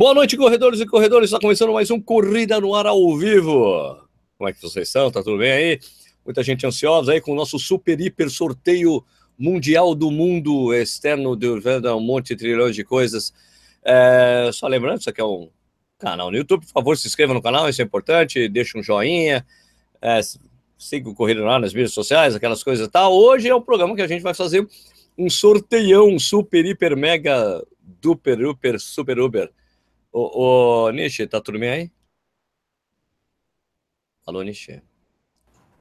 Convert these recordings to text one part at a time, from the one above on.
Boa noite, corredores e corredores. Está começando mais um Corrida no Ar ao vivo. Como é que vocês estão? Tá tudo bem aí? Muita gente ansiosa aí com o nosso super hiper sorteio mundial do mundo externo de um monte de trilhões de coisas. É, só lembrando, isso aqui é um canal no YouTube. Por favor, se inscreva no canal, isso é importante. Deixa um joinha. É, siga o Corrida no Ar nas mídias sociais, aquelas coisas e tal. Hoje é o programa que a gente vai fazer um sorteião super, hiper, mega, duper, super, super, uber Ô, ô Nishi, tá tudo bem aí? Alô, Nishi.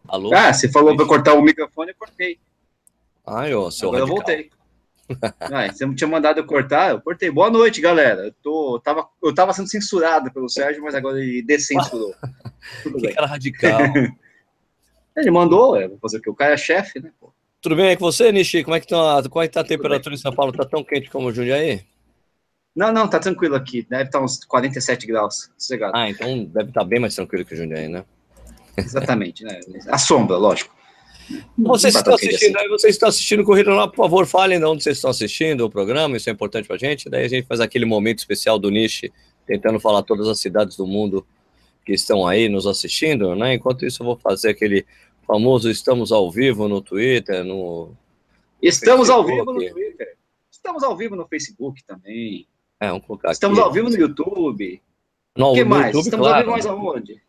Alô? Ah, você falou para cortar o microfone, eu cortei. Ai, ô, seu Agora radical. eu voltei. ah, você não tinha mandado eu cortar, eu cortei. Boa noite, galera. Eu, tô, eu, tava, eu tava sendo censurado pelo Sérgio, mas agora ele descensurou. Tudo que cara radical. ele mandou, é, vou fazer o que? O cara é chefe, né? Pô. Tudo bem aí com você, Nishi? Como é que tá, como é que tá a temperatura em São Paulo? Tá tão quente como o Jundiaí? Não, não, tá tranquilo aqui. Deve estar tá uns 47 graus. Sossegado. Ah, então deve estar tá bem mais tranquilo que o Jundiaí, né? Exatamente, né? A sombra, lógico. Vocês estão assistindo, assim. vocês estão assistindo Corrida lá, por favor, falem de onde vocês estão assistindo o programa, isso é importante pra gente. Daí a gente faz aquele momento especial do Niche, tentando falar todas as cidades do mundo que estão aí nos assistindo, né? Enquanto isso, eu vou fazer aquele famoso estamos ao vivo no Twitter, no. Estamos Facebook. ao vivo no Twitter. Estamos ao vivo no Facebook também. É, vamos colocar Estamos aqui. ao vivo no YouTube. No, o que mais? YouTube, Estamos claro. ao vivo mais aonde?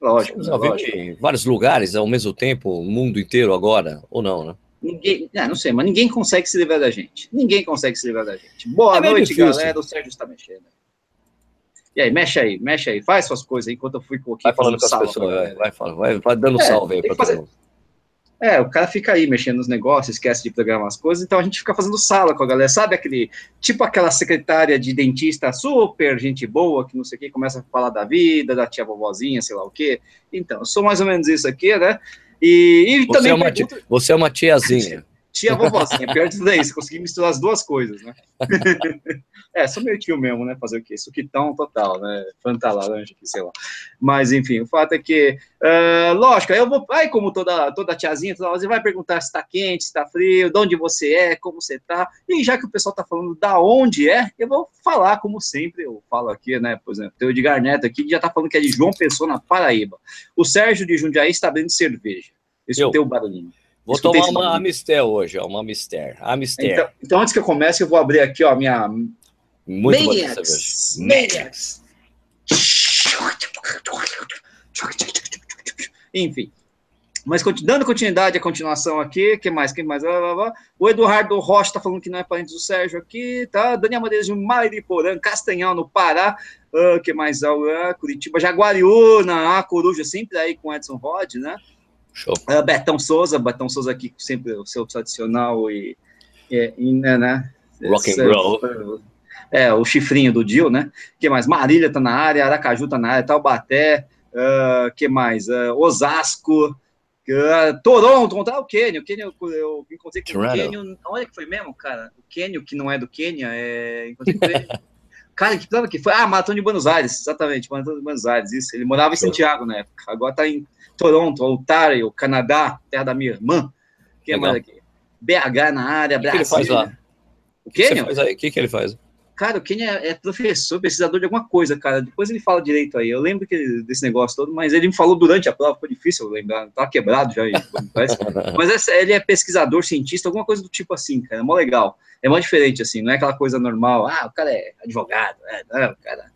Lógico. Estamos ao vivo em vários lugares ao mesmo tempo, o mundo inteiro agora, ou não, né? Ninguém, não, não sei, mas ninguém consegue se livrar da gente. Ninguém consegue se livrar da gente. Boa é noite, difícil. galera. O Sérgio está mexendo. E aí, mexe aí, mexe aí, faz suas coisas aí, enquanto eu fui aqui. Vai falando com as pessoas, vai, vai, vai, vai, dando é, salve aí para todo mundo. É, o cara fica aí mexendo nos negócios, esquece de programar as coisas, então a gente fica fazendo sala com a galera, sabe aquele, tipo aquela secretária de dentista super gente boa, que não sei o que, começa a falar da vida, da tia vovozinha, sei lá o quê. Então, eu sou mais ou menos isso aqui, né? E, e você também. É uma pergunto... tia, você é uma tiazinha. Tia vovozinha, pior tudo é isso, consegui misturar as duas coisas, né? é, sou meio tio mesmo, né? Fazer o quê? Suquitão total, né? Fanta laranja, sei lá. Mas, enfim, o fato é que, uh, lógico, aí eu vou, aí como toda, toda tiazinha, toda você vai perguntar se tá quente, se tá frio, de onde você é, como você tá, e já que o pessoal tá falando da onde é, eu vou falar, como sempre, eu falo aqui, né? Por exemplo, tem o Edgar Neto aqui, que já tá falando que é de João Pessoa, na Paraíba. O Sérgio de Jundiaí está abrindo cerveja. Eu escutei o barulhinho. Vou tomar uma Amistel hoje, ó, uma Amistel. Amistel. Então, então, antes que eu comece, eu vou abrir aqui, ó, minha... Muito Maniacs. Maniacs. Enfim. Mas dando continuidade à continuação aqui, que mais, que mais? O Eduardo Rocha tá falando que não é parente do Sérgio aqui, tá? Daniel Madeiras de Mariporã, Castanhal, no Pará, uh, que mais? Uh, Curitiba, Jaguariúna, a Coruja, sempre aí com Edson Rod, né? Show. Uh, Betão Souza, Betão Souza aqui, sempre o seu tradicional e, e, e né, né? Rock and roll. É, o chifrinho do Dio, né? que mais? Marília tá na área, Aracaju tá na área, Taubaté, uh, que mais? Uh, Osasco, uh, Toronto, tá o Quênio, o Quênio, eu encontrei com o Quênio, olha que foi mesmo, cara, o Quênio, que não é do Quênia, é, encontrei com ele, cara, que plano que foi? Ah, Maratona de Buenos Aires, exatamente, Maratona de Buenos Aires, isso, ele morava em Santiago na época, agora tá em Toronto, Ontário, Canadá, terra da minha irmã. Quem mais aqui? BH na área, o que Brasil. Que ele faz lá? O Quênia? O que, que ele faz? Cara, o Quênia é professor, pesquisador de alguma coisa, cara. Depois ele fala direito aí. Eu lembro que, desse negócio todo, mas ele me falou durante a prova, ficou difícil lembrar. Tava quebrado já. mas ele é pesquisador, cientista, alguma coisa do tipo assim, cara. É mó legal. É mó diferente, assim. Não é aquela coisa normal. Ah, o cara é advogado. É, não, cara.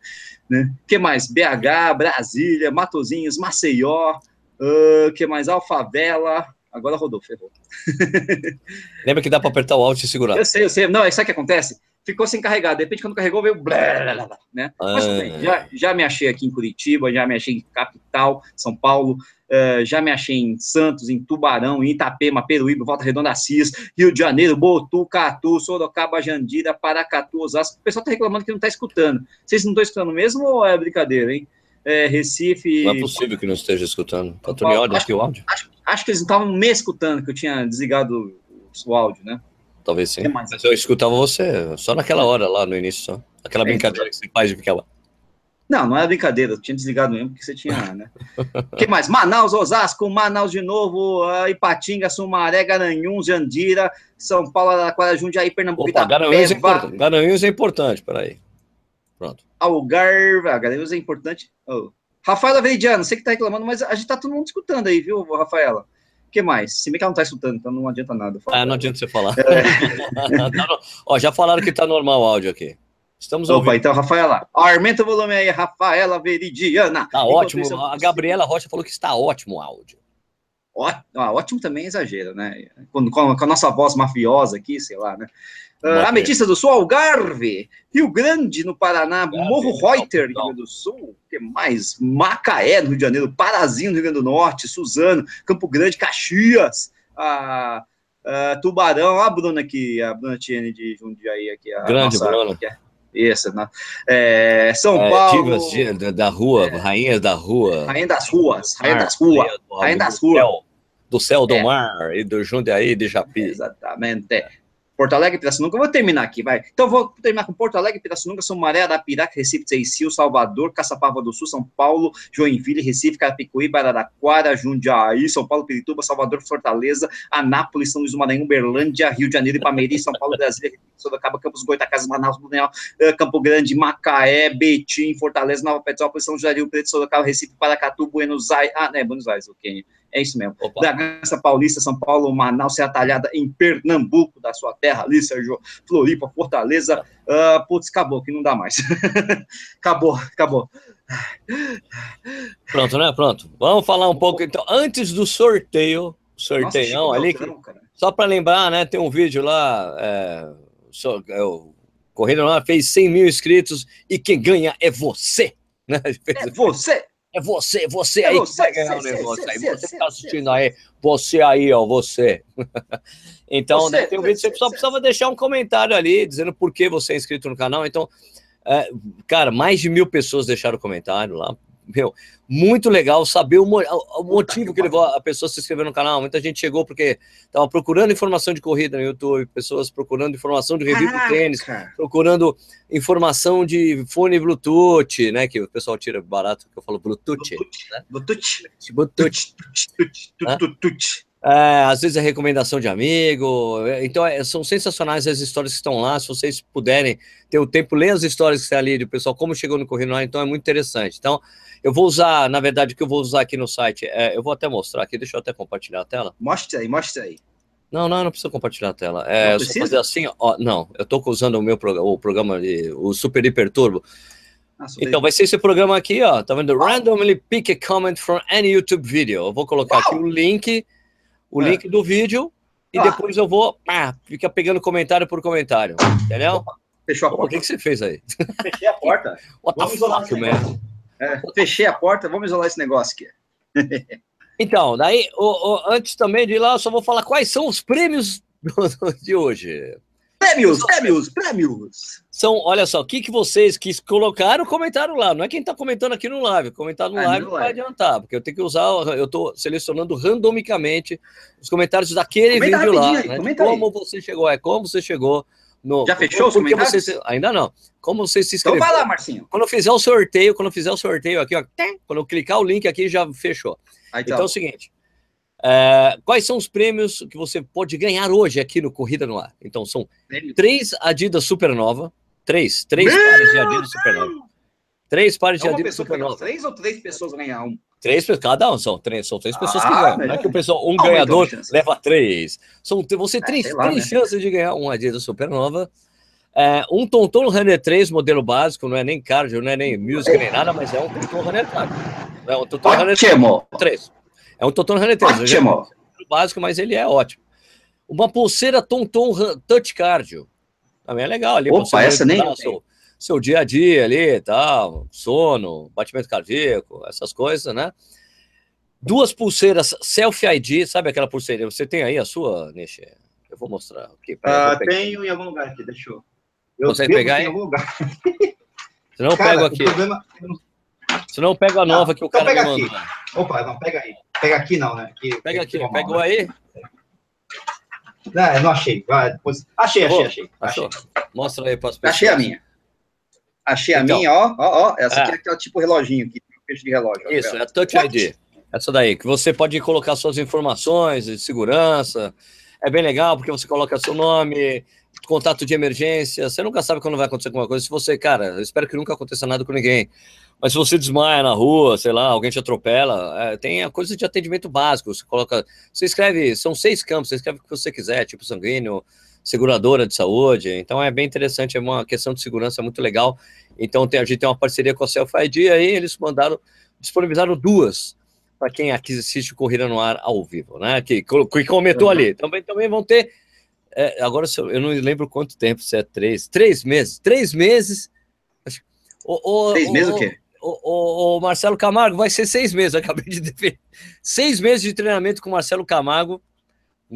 Né? O que mais? BH, Brasília, Matozinhos, Maceió. Uh, que mais? Alfavela. Agora rodou, ferrou. Lembra que dá para apertar o Alt e segurar. Eu sei, eu sei. Não, sabe o que acontece? Ficou sem carregar. De repente, quando carregou, veio. Blá, blá, blá, né? Ah. Mas bem, já, já me achei aqui em Curitiba, já me achei em capital, São Paulo, uh, já me achei em Santos, em Tubarão, em Itapema, Peruíbe, Volta Redonda Assis, Rio de Janeiro, Botu, Catu, Sorocaba, Jandira, Paracatu, Osasco. O pessoal tá reclamando que não tá escutando. Vocês não estão escutando mesmo ou é brincadeira, hein? É, Recife. Não é possível que não esteja escutando. Tudo em ordem aqui o áudio? Acho, acho, que eles estavam me escutando, que eu tinha desligado o áudio, né? Talvez sim. Mas eu escutava você só naquela hora lá no início, só. Aquela é, brincadeira que você faz de ficar lá. Não, não era brincadeira, eu tinha desligado mesmo, porque você tinha, né? O que mais? Manaus, Osasco, Manaus de novo, Ipatinga, Sumaré, Garanhuns, Jandira, São Paulo, Araquara, Jundiaí, Pernambuco, Opa, Garanhuns, é importante. Garanhuns é importante, peraí. Pronto. Algarve, a galera é importante. Oh. Rafaela Veridiano, você que tá reclamando, mas a gente tá todo mundo escutando aí, viu, Rafaela? O que mais? Se bem que ela não tá escutando, então não adianta nada. Ah, não adianta você falar. É. Ó, já falaram que tá normal o áudio aqui. Estamos ouvindo. Opa, então, Rafaela, aumenta o volume aí, Rafaela Veridiana. Tá ótimo. Isso, a Gabriela Rocha falou que está ótimo o áudio. Ó, ótimo também é exagero, né? Com, com, a nossa voz mafiosa aqui, sei lá, né? Uh, Ametista do Sul, Algarve, Rio Grande, no Paraná, Algarve, Morro Reuter, Rio Grande do Sul, que mais? Macaé, no Rio de Janeiro, Parazinho, no Rio Grande do Norte, Suzano, Campo Grande, Caxias, a, a Tubarão, a Bruna aqui, a Bruna Tiene de Jundiaí aqui. A Grande, nossa, Bruna. É, isso, né? É, São é, Paulo. Divas da rua, é, rainhas da rua. Rainha das ruas, rainha das ruas, rainha das ruas. Do céu, do é. mar e do Jundiaí de Japi. Exatamente. Porto Alegre, Pirassununga. Eu vou terminar aqui, vai. Então, vou terminar com Porto Alegre, Pirassununga, São Maré, Arapiraca, Recife, Teicinho, Salvador, Caçapava do Sul, São Paulo, Joinville, Recife, Carapicuí, Araraquara, Jundiaí, São Paulo, Pirituba, Salvador, Fortaleza, Anápolis, São Luís do Maranhão, Uberlândia, Rio de Janeiro, Ipameri, São Paulo, Brasília, Sorocaba, Campos Goitacazes, Manaus, Blumenau, eh, Campo Grande, Macaé, Betim, Fortaleza, Nova Petrópolis, São José Rio Preto, Sorocaba, Recife, Paracatu, Buenos Aires, ah, né, Buenos Aires, ok. É isso mesmo. Opa. Bragança Paulista, São Paulo, Manaus, Serra Talhada, em Pernambuco, da sua terra ali, Sérgio, Floripa, Fortaleza. Uh, putz, acabou, que não dá mais. acabou, acabou. Pronto, né? Pronto. Vamos falar um pouco, então, antes do sorteio, sorteião Nossa, ali, que, só para lembrar, né, tem um vídeo lá, é, so, é, o Corrida lá fez 100 mil inscritos e quem ganha é você. Né? É você! É você, você é aí você, que vai ganhar o negócio. aí você que tá assistindo aí, você aí, ó, você. então, né, tem um vídeo, você só precisava deixar um comentário ali, dizendo por que você é inscrito no canal. Então, é, cara, mais de mil pessoas deixaram comentário lá meu, muito legal saber o, o motivo que levou a pessoa a se inscrever no canal. Muita gente chegou porque estava procurando informação de corrida no YouTube, pessoas procurando informação de review do tênis, procurando informação de fone Bluetooth, né? Que o pessoal tira barato, que eu falo Bluetooth. Bluetooth. Né? Bluetooth. Bluetooth. Bluetooth. É, às vezes é recomendação de amigo. Então, é, são sensacionais as histórias que estão lá. Se vocês puderem ter o tempo, ler as histórias que estão ali do pessoal, como chegou no Corrida Então, é muito interessante. Então, eu vou usar, na verdade, o que eu vou usar aqui no site, é, eu vou até mostrar aqui, deixa eu até compartilhar a tela. Mostre aí, mostre aí. Não, não, não precisa compartilhar a tela. É só fazer assim, ó. Não, eu estou usando o meu programa, o programa de, o Super Hiper Turbo. Ah, então vai ser esse programa aqui, ó. Tá vendo? Randomly pick a comment from any YouTube video. Eu vou colocar aqui o link o é. link do vídeo e ah. depois eu vou ah, ficar pegando comentário por comentário. Entendeu? Fechou a porta. O que, que você fez aí? Fechei a porta. What vamos the fuck, man? É, fechei a porta, vamos isolar esse negócio aqui. então, daí, o, o, antes também de ir lá, eu só vou falar quais são os prêmios de hoje. Prêmios, prêmios, prêmios. São, olha só, o que, que vocês que colocaram, comentaram lá. Não é quem está comentando aqui no live. Comentar no ah, live não vai adiantar, porque eu tenho que usar, eu estou selecionando randomicamente os comentários daquele Comenta vídeo lá. Aí, né? Como aí. você chegou, é como você chegou. No, Já fechou os comentários? Você, ainda não. Como você se inscreveu? Então vai lá, Marcinho. Quando eu fizer o sorteio, quando eu fizer o sorteio aqui, ó, quando eu clicar o link aqui, já fechou. Aí, então. então é o seguinte, é, quais são os prêmios que você pode ganhar hoje aqui no Corrida no Ar? Então, são três Adidas Supernova. Três. Três Meu pares de Adidas Supernova. Três pares de Adidas Supernova. Três ou três pessoas ganhar um? Três cada um, são três, são três pessoas ah, que ganham. Não é que o pessoal, um ganhador leva três. São, você tem é, três, lá, três né? chances de ganhar um Adidas Supernova. É, um Tonton Runner 3, modelo básico, não é nem cardio, não é nem music, nem nada, mas é um Tonton Runner 4. É um Tonton Runner 3. É um Tonton Runner 3. Ótimo. É básico, mas ele é ótimo. Uma pulseira Tonton Touch Cardio. Também é legal ali. Opa, essa nem seu, seu dia a dia ali tal, sono, batimento cardíaco, essas coisas, né? Duas pulseiras Selfie ID, sabe aquela pulseira? Você tem aí a sua, Nishi? Eu vou mostrar. Okay, uh, tenho em algum lugar aqui, deixa eu. eu Consegue pegar aí? Em algum lugar. Se não, eu pego aqui. Problema... Se não, eu pego a nova não, que o então cara me mandou. Opa, não, pega aí. Pega aqui não, né? Aqui, pega aqui, aqui pegou né? aí? Não, não achei. Vai, depois... Achei, achei, achei, achei. Mostra aí para as pessoas. Achei a minha. Achei então, a minha, ó, ó, ó. Essa é. aqui é aquela tipo reloginho, que peixe de relógio. Isso, é a Touch ID. Essa daí, que você pode colocar suas informações de segurança. É bem legal, porque você coloca seu nome, contato de emergência, você nunca sabe quando vai acontecer alguma coisa. Se você, cara, eu espero que nunca aconteça nada com ninguém. Mas se você desmaia na rua, sei lá, alguém te atropela, é, tem a coisa de atendimento básico. Você coloca, você escreve, são seis campos, você escreve o que você quiser, tipo sanguíneo, seguradora de saúde. Então é bem interessante, é uma questão de segurança muito legal. Então tem, a gente tem uma parceria com a Self ID aí, eles mandaram, disponibilizaram duas para quem aqui assiste o Corrida no Ar ao vivo, né? Que, que comentou ali. Também, também vão ter. É, agora eu não lembro quanto tempo, se é três. Três meses. Três meses. O, o, três meses o, o quê? O, o, Marcelo Camargo vai ser seis meses, acabei de defender. Seis meses de treinamento com o Marcelo Camargo,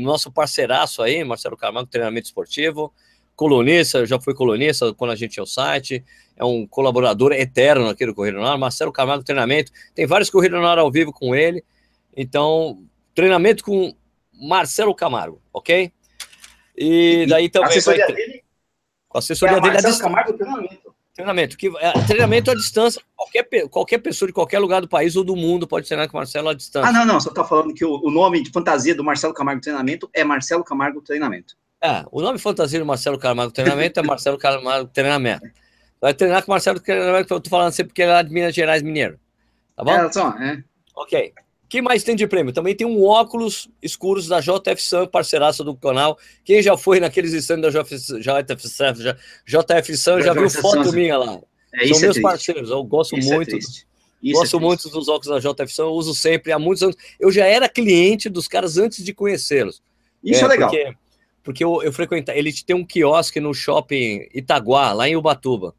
nosso parceiraço aí, Marcelo Camargo, treinamento esportivo, colunista, já foi colunista quando a gente tinha o site, é um colaborador eterno aqui do Corrida no Ar, Marcelo Camargo Treinamento, tem vários Corrida no Ar ao vivo com ele, então, treinamento com Marcelo Camargo, ok? E daí também... A assessoria vai... dele? Com a assessoria é a dele... Marcelo Camargo Treinamento. Treinamento, que, é, treinamento à distância, qualquer, qualquer pessoa de qualquer lugar do país ou do mundo pode treinar com o Marcelo à distância. Ah, não, não, só está falando que o, o, nome de fantasia do Marcelo Camargo Treinamento é Marcelo Camargo Treinamento. É, o nome fantasia do Marcelo Camargo Treinamento é Marcelo Camargo Treinamento. Vai treinar com o Marcelo Treinamento, que eu tô falando sempre porque ele é lá de Minas Gerais Mineiro. Tá bom? É, só, é. Ok que mais tem de prêmio? Também tem um óculos escuros da JF Sam, parceiraça do canal. Quem já foi naqueles stands da JF, JF Sam, JF Sam já viu foto minha lá. É, São é meus é parceiros, eu gosto isso é muito. É gosto é muito dos óculos da JF Sam, eu uso sempre há muitos anos. Eu já era cliente dos caras antes de conhecê-los. Isso é, legal. Porque, porque eu, eu frequentava, ele tem um quiosque no shopping Itaguá, lá em Ubatuba.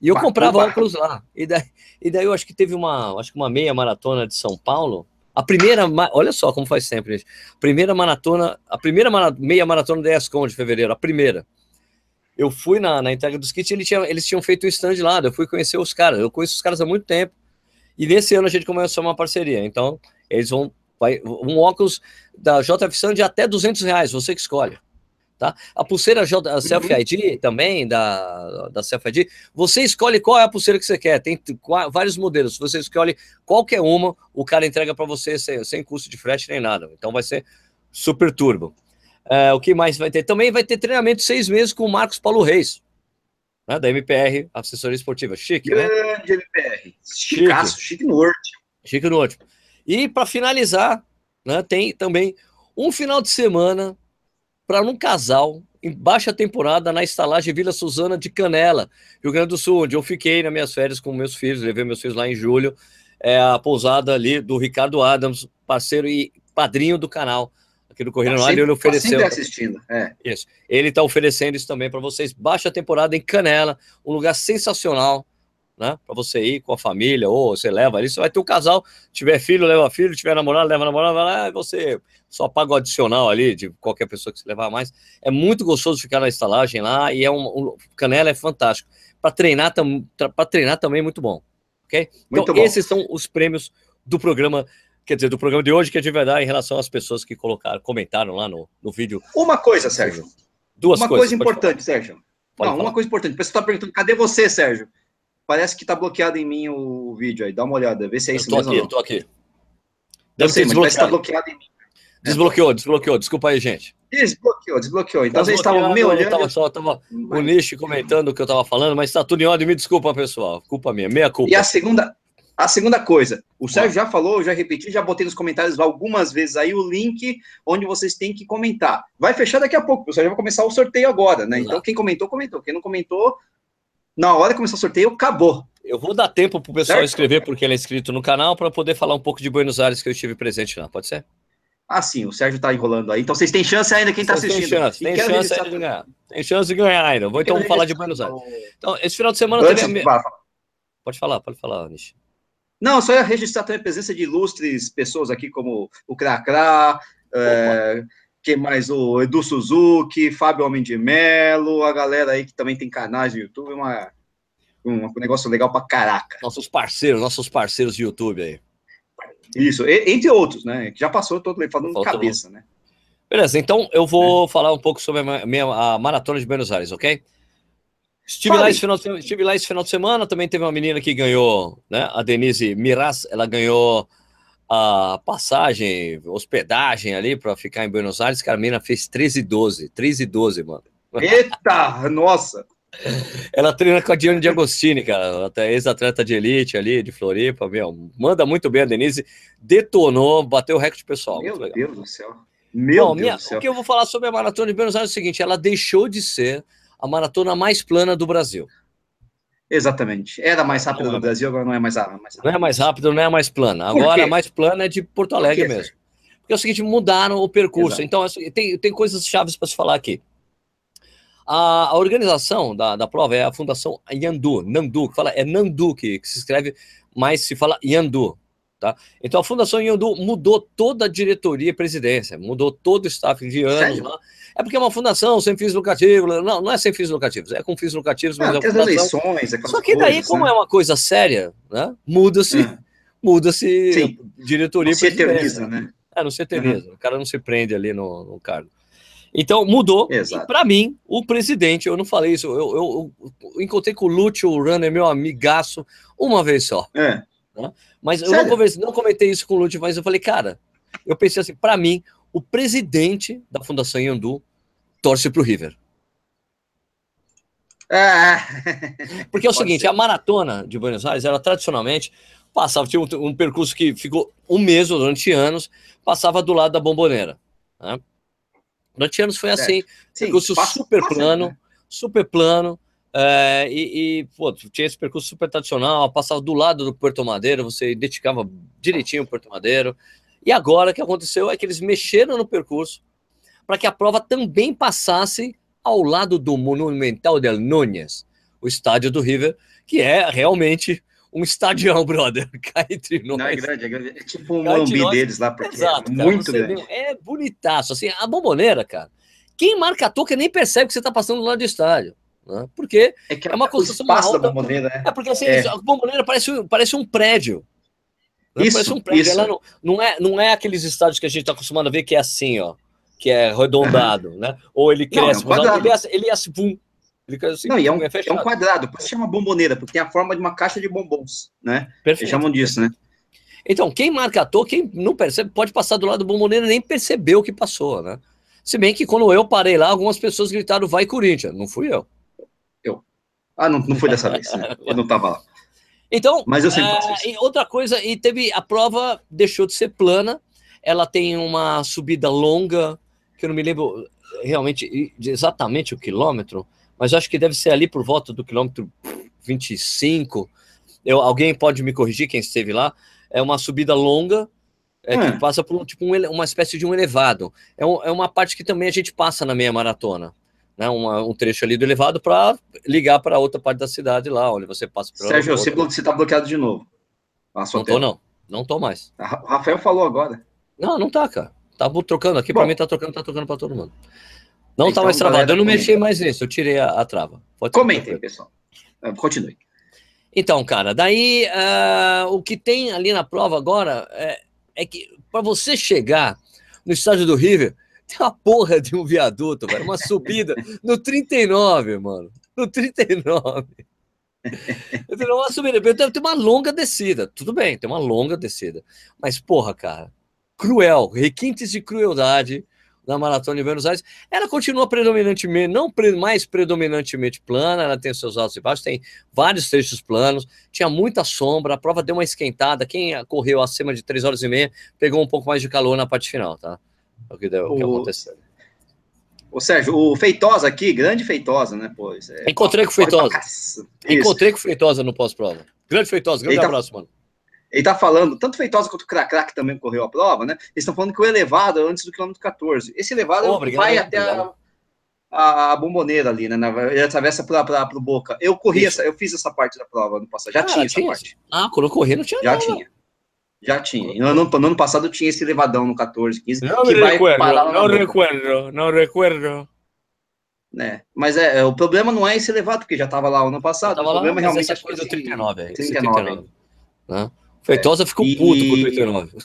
E eu comprava óculos lá. E daí, e daí eu acho que teve uma, acho que uma meia maratona de São Paulo, a primeira, olha só como faz sempre, gente. Primeira maratona, a primeira meia maratona da ESCOM de fevereiro, a primeira. Eu fui na, na entrega dos kits, ele tinha, eles tinham feito um stand lá, eu fui conhecer os caras. Eu conheço os caras há muito tempo. E nesse ano a gente começou uma parceria. Então, eles vão. Vai, um óculos da JF Sun de até 200 reais, você que escolhe. Tá? A pulseira uhum. também, da, da Self ID, você escolhe qual é a pulseira que você quer. Tem vários modelos. Você escolhe qualquer uma, o cara entrega para você sem, sem custo de frete nem nada. Então vai ser super turbo. É, o que mais vai ter? Também vai ter treinamento seis meses com o Marcos Paulo Reis, né, da MPR, assessoria esportiva. Chique, Grande né? Grande MPR. Chicaço, chique no último. Chique no último. E para finalizar, né, tem também um final de semana para um casal em baixa temporada na estalagem Vila Suzana de Canela, Rio Grande do Sul, onde eu fiquei nas minhas férias com meus filhos, levei meus filhos lá em julho, é a pousada ali do Ricardo Adams, parceiro e padrinho do canal aqui do Corrida tá no ele ofereceu. Tá assistindo, é. Isso. Ele está oferecendo isso também para vocês. Baixa temporada em Canela, um lugar sensacional, né? Para você ir com a família, ou você leva ali, você vai ter um casal, tiver filho, leva filho, tiver namorado, leva namorado, vai lá, e você só paga o adicional ali de qualquer pessoa que se levar mais. É muito gostoso ficar na estalagem lá e é um, um Canela é fantástico. Para treinar, tam, treinar também é muito bom. Ok? Muito então, bom. esses são os prêmios do programa quer dizer, do programa de hoje que a gente vai dar em relação às pessoas que colocaram, comentaram lá no, no vídeo. Uma coisa, Sérgio. Duas uma coisas. Uma coisa importante, Sérgio. Pode Não, falar. uma coisa importante. O pessoal está perguntando, cadê você, Sérgio? Parece que tá bloqueado em mim o vídeo aí. Dá uma olhada, vê se é isso eu tô mesmo. Aqui, eu tô aqui. Deve ser desbloqueado. Tá bloqueado em mim. Desbloqueou, desbloqueou. Desculpa aí, gente. Desbloqueou, desbloqueou. Então vocês estavam me olhando. Tava só, tava o nicho comentando o que eu tava falando, mas tá tudo em ordem. Me desculpa, pessoal. Culpa minha, meia culpa. E a segunda, a segunda coisa, o Sérgio já falou, já repeti, já botei nos comentários algumas vezes aí o link onde vocês têm que comentar. Vai fechar daqui a pouco, o Sérgio vai começar o sorteio agora, né? Então quem comentou, comentou. Quem não comentou, na hora que começar o sorteio, acabou. Eu vou dar tempo para o pessoal certo? escrever, porque ele é inscrito no canal, para poder falar um pouco de Buenos Aires que eu estive presente lá. Pode ser? Ah, sim, o Sérgio está enrolando aí. Então vocês têm chance ainda, quem está assistindo. Tem chance, tem chance de ganhar. Tem chance de ganhar ainda. Vou então falar de Buenos Aires. Então, esse final de semana Antes, teve... Pode falar, pode falar, Nish. Não, só ia registrar também a presença de ilustres pessoas aqui, como o Cracrá, é, que mais o Edu Suzuki, Fábio Homem de Melo, a galera aí que também tem canais no YouTube, uma um negócio legal pra caraca. Nossos parceiros, nossos parceiros de YouTube aí. Isso, entre outros, né? Já passou todo falando de cabeça, né? Beleza, então eu vou é. falar um pouco sobre a minha a maratona de Buenos Aires, ok? Estive lá, esse final de, estive lá esse final de semana, também teve uma menina que ganhou, né? A Denise Miraz, ela ganhou a passagem, hospedagem ali para ficar em Buenos Aires, que a menina fez 13 e 12, 13 e 12, mano. Eita, nossa! Ela treina com a Diane de Agostini, cara, até ex-atleta de elite ali, de Floripa, meu, manda muito bem a Denise, detonou, bateu o recorde pessoal. Meu Deus do céu. Meu Bom, Deus minha, do céu. O que eu vou falar sobre a maratona de Buenos Aires é o seguinte, ela deixou de ser a maratona mais plana do Brasil. Exatamente. Era mais rápida no Brasil, agora não é mais, mais Não é mais rápido, não é mais plana. Agora a mais plana é de Porto Alegre mesmo. Porque é o seguinte, mudaram o percurso. Exato. Então, assim, tem, tem coisas chaves para se falar aqui. A, a, organização da, da prova é a Fundação Yandu, Nandu, que fala, é Nandu que, que se escreve, mas se fala Yandu. Tá? Então a Fundação Yandu mudou toda a diretoria e presidência, mudou todo o staff de anos lá. É porque é uma fundação sem fins lucrativos. Não, não é sem fins lucrativos, é com fins lucrativos, mas é, é fundação. eleições, Só que daí, coisas, como né? é uma coisa séria, né? Muda-se, é. muda-se diretoria. Não se eterniza, né? É, não se eterniza. Uhum. O cara não se prende ali no, no cargo. Então, mudou. Para mim, o presidente, eu não falei isso, eu, eu, eu encontrei com o Lúcio Runner, meu amigaço, uma vez só. É. Né? Mas Sério? eu não, conversei, não comentei isso com o Lúcio, mas eu falei, cara, eu pensei assim, para mim, o presidente da Fundação Yandu torce para o River. Ah. Porque é o Pode seguinte, ser. a maratona de Buenos Aires, ela tradicionalmente passava, tinha um, um, percurso que ficou um mês durante anos, passava do lado da bomboneira. Né? Durante anos foi assim, Sim, percurso passa, super passa, plano, né? super plano, é, e, e pô, tinha esse percurso super tradicional, passava do lado do Porto Madeiro, você identificava direitinho o Porto Madeiro. E agora o que aconteceu é que eles mexeram no percurso para que a prova também passasse ao lado do Monumental del Núñez, o estádio do River, que é realmente um estadião, brother. Cá entre nós. Não, é grande, é grande. É tipo um Morumbi deles lá, porque Exato, é cara, muito grande. é bonitaço. Assim, a bomboneira, cara, quem marca a toca nem percebe que você está passando do lado do estádio. Né? Porque é, é uma construção alta. Da bomboneira, né? É porque assim, é. a bomboneira parece, parece um prédio. Né? Isso, parece um prédio. Isso. Ela não, não, é, não é aqueles estádios que a gente está acostumado a ver que é assim, ó. Que é arredondado, né? Ou ele cresce, não, é um ele, é, ele é assim, pum, assim, não, e é um, é, é, um quadrado, por isso chama bomboneira, porque tem a forma de uma caixa de bombons, né? Perfeito. Eles chamam disso, né? Então, quem marca a toa, quem não percebe, pode passar do lado do bomboneira nem perceber o que passou, né? Se bem que quando eu parei lá, algumas pessoas gritaram vai Corinthians, não fui. Eu. Ah, não, não foi dessa vez, né? Eu não estava lá. Então, Mas eu sempre é, outra coisa, e teve a prova deixou de ser plana, ela tem uma subida longa, que eu não me lembro realmente exatamente o quilômetro, mas acho que deve ser ali por volta do quilômetro 25. Eu, alguém pode me corrigir, quem esteve lá. É uma subida longa, é, que hum. passa por tipo, um, uma espécie de um elevado. É, um, é, uma parte que também a gente passa na meia maratona. Né, uma, um trecho ali do elevado para ligar para outra parte da cidade lá, onde você passa. Sérgio, você, você tá bloqueado de novo. não tô, não. Não tô mais. O Rafael falou agora. Não, não tá, cara. Tá trocando aqui, para mim tá trocando, tá trocando para todo mundo. Não está então, mais travado. Eu não mexi mais nisso, eu tirei a, a trava. Pode Comentem, pessoal. Ah, continue. Então, cara, daí uh, o que tem ali na prova agora é, é que para você chegar no estádio do River, tem uma porra de um viaduto, velho, uma subida no 39, mano. No 39. Então, uma subida, tem uma longa descida. Tudo bem, tem uma longa descida. Mas, porra, cara, cruel, requintes de crueldade na Maratona de Buenos Aires, ela continua predominantemente, não mais predominantemente plana, ela tem seus altos e baixos, tem vários trechos planos, tinha muita sombra, a prova deu uma esquentada, quem correu acima de 3 horas e meia pegou um pouco mais de calor na parte final, tá? O que, deu, o... que aconteceu. Ô Sérgio, o Feitosa aqui, grande Feitosa, né? Pô, é... Encontrei com o Feitosa. Encontrei com o Feitosa no pós-prova. Grande Feitosa, grande Eita. abraço, mano. Ele está falando, tanto Feitosa quanto o Cracra, que também correu a prova, né? Eles estão falando que o elevado é antes do quilômetro 14. Esse elevado oh, obrigado, vai até a, a, a, bomboneira ali, né? Ele atravessa para o Boca. Eu corri essa, eu fiz essa parte da prova no passado. Já ah, tinha essa parte. Ah, quando eu corri não tinha Já não, tinha. Já tinha. No ano, no ano passado tinha esse elevadão no 14, 15. Não que vai recuerdo, não recuerdo, não recuerdo. Né? Mas é, é, o problema não é esse elevado, porque já estava lá ano passado. O problema lá, realmente é essa coisa do 39, é, 39, 39 né? Feitosa ficou e... puto com o 39.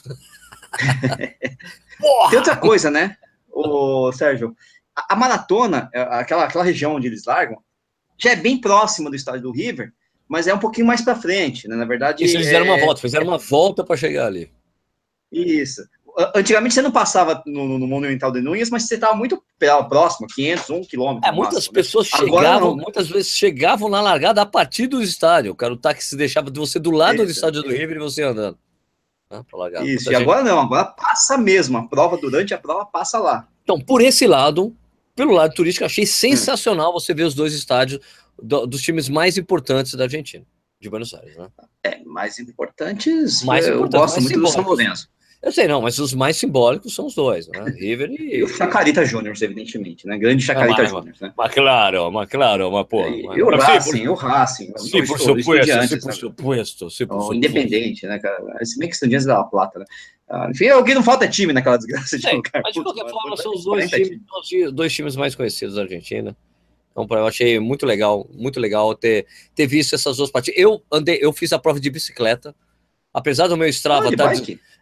Tem outra coisa, né, o Sérgio? A, a, maratona, é, aquela, aquela região onde eles largam, já é bem próxima do estádio do River, mas é um pouquinho mais para frente, né? Na verdade. Isso, eles fizeram é... uma volta, fizeram uma volta para chegar ali. Isso. antigamente você não passava no, no Monumental de Núñez, mas você estava muito próximo, 500, 1 quilômetro. É, muitas máximo, né? pessoas né? chegavam, muitas vezes chegavam na largada a partir do estádio. O cara, o táxi deixava de você do lado Isso. do estádio do River e você andando. Né, Isso, e gente... agora não, agora passa mesmo. A prova, durante a prova, passa lá. Então, por esse lado, pelo lado turístico, achei sensacional hum. você ver os dois estádios do, dos times mais importantes da Argentina, de Buenos Aires, né? É, mais importantes, mais eu importantes, gosto muito do São Lourenço. Eu sei, não, mas os mais simbólicos são os dois, né? River e. e o Chacarita Júnior, evidentemente, né? Grande Chacarita ah, Júnior, né? Mas claro, mas claro, mas pô. E, o Racing, por... o Racing. Sim, por supuesto, sim, por supuesto. Sim, por Independente, né, cara? Se bem que Estudiantes da Plata, né? Ah, enfim, o que não falta é time naquela desgraça de lugar. Mas de qualquer forma, são os dois times, dois times mais conhecidos da Argentina. Então, eu achei muito legal, muito legal ter, ter visto essas duas partidas. Eu andei, eu fiz a prova de bicicleta, apesar do meu Strava ah, tá,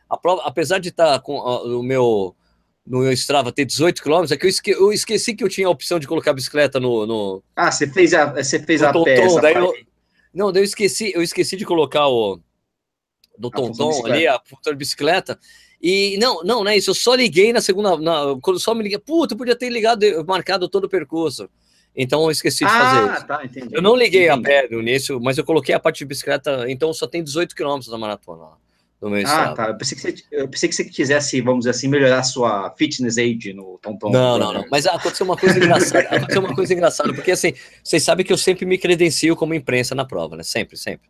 a prova, apesar de estar tá com o meu no meu Strava ter 18 km, é que eu, esque, eu, esqueci que eu tinha a opção de colocar a bicicleta no. no ah, você fez a, você fez a tom, pé, daí eu, Não, daí eu esqueci, eu esqueci de colocar o do Tonton ali, a função de bicicleta. E não, não, não é isso. Eu só liguei na segunda. Na, quando só me liguei, puta, eu podia ter ligado, marcado todo o percurso. Então eu esqueci de ah, fazer isso. Tá, entendi. Eu não liguei entendi. a pé no início, mas eu coloquei a parte de bicicleta, então só tem 18 km da maratona lá no meu ah, estado. tá. Eu pensei, que você, eu pensei que você quisesse, vamos dizer assim, melhorar sua fitness age no Tonton. Não, não, não. Mas aconteceu uma coisa engraçada. aconteceu uma coisa engraçada, porque assim, vocês sabem que eu sempre me credencio como imprensa na prova, né? Sempre, sempre.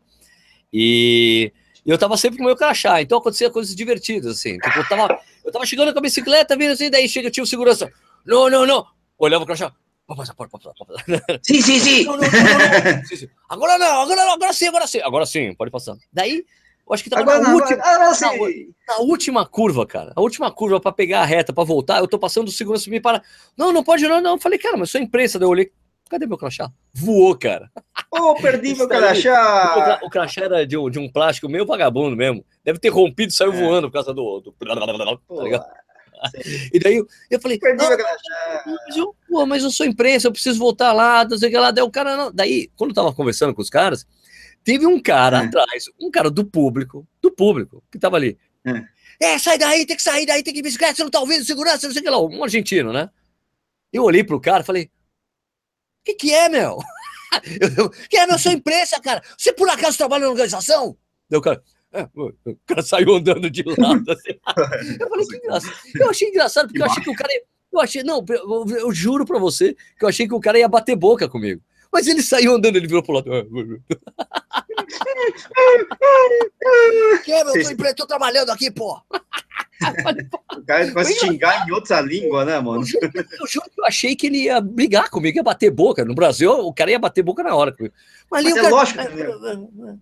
E eu tava sempre com o meu crachá, então acontecia coisas divertidas, assim. Tipo, eu tava, eu tava chegando com a bicicleta, vindo assim, daí chega, tinha o segurança. Não, não, não. Olhava o crachá. Pode passar, pode passar, pode passar. Sim, sim, sim. Não, não, não, não, sim, sim. Agora não, agora não, agora sim, agora sim. Agora sim, pode passar. Daí eu acho que tava agora, na, não, última, agora, na, na, última curva, cara. A última curva para pegar a reta, para voltar. Eu tô passando o segurança me para. Não, não pode não, não. Eu falei, cara, mas sou imprensa. Daí eu olhei, cadê meu crachá? Voou, cara. Ô, oh, perdi meu crachá. O, o crachá era de um, de um plástico meio vagabundo mesmo. Deve ter rompido e saiu é. voando por causa do. do... Tá e daí eu, eu falei, perdi meu crachá. Eu, pô, mas eu sou imprensa, eu preciso voltar lá, não sei o que lá. Daí o cara não. Daí, quando eu tava conversando com os caras. Teve um cara é. atrás, um cara do público, do público, que tava ali. É. é. sai daí, tem que sair daí, tem que bicicleta, você não tá ouvindo segurança, não sei o que lá, um argentino, né? Eu olhei pro cara e falei, o que que é, meu? Eu, que é, meu, sou imprensa, cara. Você por acaso trabalha na organização? Deu o cara, é, o cara saiu andando de lado. Assim. Eu falei, que engraçado. Eu achei engraçado, porque eu achei que o cara. Eu achei, não, eu, eu juro pra você que eu achei que o cara ia bater boca comigo. Mas ele saiu andando, ele virou pro lado. que é, meu? Tô, tô trabalhando aqui, pô. O cara vai xingar em outra língua, né, mano? Eu juro, eu juro, que eu achei que ele ia brigar comigo, ia bater boca. No Brasil, o cara ia bater boca na hora comigo. Mas, Mas é cara... lógico que não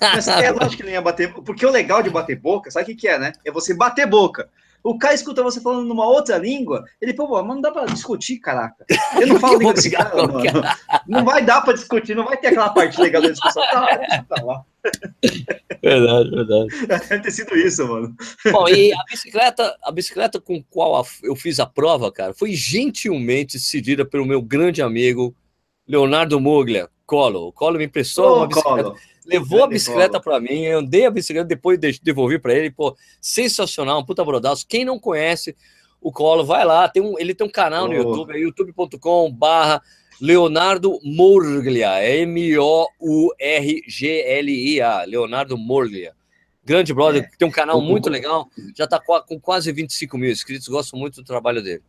Mas é lógico que não ia bater, porque o legal de bater boca, sabe o que, que é, né? É você bater boca. O cara escuta você falando numa outra língua, ele, pô, mas não dá pra discutir, caraca. Eu não falo língua desse cara, mano. Não vai dar pra discutir, não vai ter aquela parte legal da discussão. Tá, tá lá. Verdade, verdade. Deve ter sido isso, mano. Bom, e a bicicleta, a bicicleta com qual eu fiz a prova, cara, foi gentilmente cedida pelo meu grande amigo Leonardo Muglia, Colo. O Colo me emprestou oh, uma bicicleta. Colo levou a bicicleta para mim, eu andei a bicicleta, depois devolvi para ele, pô, sensacional, um puta brodaço. Quem não conhece o Colo, vai lá, tem um, ele tem um canal oh. no YouTube, é youtube.com barra Leonardo Morglia, M-O-U-R-G-L-I-A, Leonardo Morglia. Grande brother, é. tem um canal muito legal, já tá com quase 25 mil inscritos, gosto muito do trabalho dele.